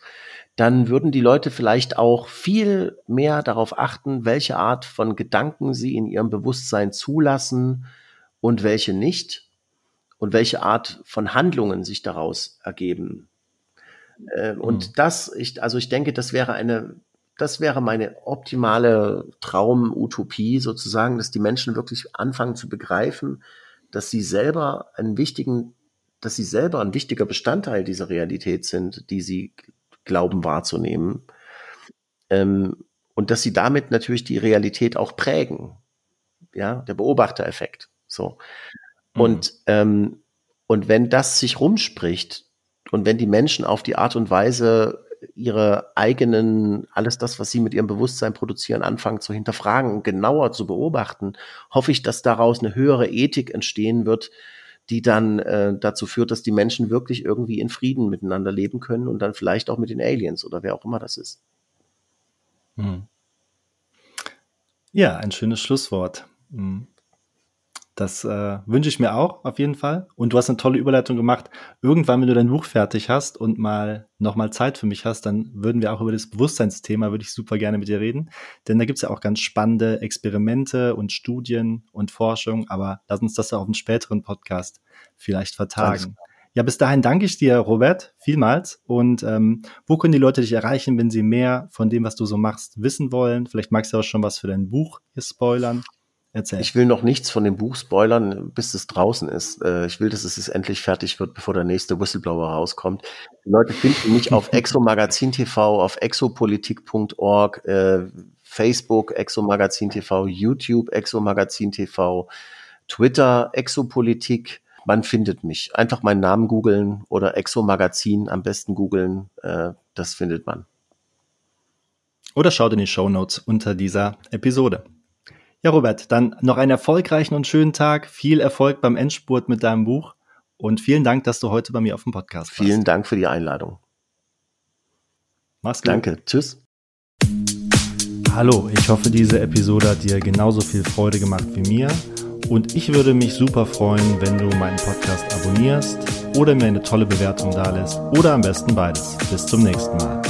dann würden die Leute vielleicht auch viel mehr darauf achten, welche Art von Gedanken sie in ihrem Bewusstsein zulassen und welche nicht und welche Art von Handlungen sich daraus ergeben. Äh, und mhm. das, ich, also ich denke, das wäre eine, das wäre meine optimale Traumutopie sozusagen, dass die Menschen wirklich anfangen zu begreifen, dass sie selber einen wichtigen, dass sie selber ein wichtiger Bestandteil dieser Realität sind, die sie glauben wahrzunehmen. Ähm, und dass sie damit natürlich die Realität auch prägen. Ja, der Beobachtereffekt. So. Mhm. Und, ähm, und wenn das sich rumspricht und wenn die Menschen auf die Art und Weise ihre eigenen, alles das, was sie mit ihrem Bewusstsein produzieren, anfangen zu hinterfragen und genauer zu beobachten, hoffe ich, dass daraus eine höhere Ethik entstehen wird, die dann äh, dazu führt, dass die Menschen wirklich irgendwie in Frieden miteinander leben können und dann vielleicht auch mit den Aliens oder wer auch immer das ist. Hm. Ja, ein schönes Schlusswort. Hm. Das äh, wünsche ich mir auch auf jeden Fall. Und du hast eine tolle Überleitung gemacht. Irgendwann, wenn du dein Buch fertig hast und mal nochmal Zeit für mich hast, dann würden wir auch über das Bewusstseinsthema, würde ich super gerne mit dir reden. Denn da gibt es ja auch ganz spannende Experimente und Studien und Forschung. Aber lass uns das ja auf einen späteren Podcast vielleicht vertagen. Ja, bis dahin danke ich dir, Robert, vielmals. Und ähm, wo können die Leute dich erreichen, wenn sie mehr von dem, was du so machst, wissen wollen? Vielleicht magst du auch schon was für dein Buch hier spoilern. Erzähl. Ich will noch nichts von dem Buch spoilern, bis es draußen ist. Äh, ich will, dass es endlich fertig wird, bevor der nächste Whistleblower rauskommt. Die Leute finden mich auf Exomagazin TV, auf exopolitik.org, äh, Facebook Exomagazin TV, YouTube Exomagazin TV, Twitter Exopolitik. Man findet mich. Einfach meinen Namen googeln oder Exomagazin am besten googeln. Äh, das findet man. Oder schaut in die Show Notes unter dieser Episode. Ja, Robert, dann noch einen erfolgreichen und schönen Tag. Viel Erfolg beim Endspurt mit deinem Buch. Und vielen Dank, dass du heute bei mir auf dem Podcast warst. Vielen Dank für die Einladung. Mach's gut. Danke. Tschüss. Hallo, ich hoffe, diese Episode hat dir genauso viel Freude gemacht wie mir. Und ich würde mich super freuen, wenn du meinen Podcast abonnierst oder mir eine tolle Bewertung dalässt oder am besten beides. Bis zum nächsten Mal.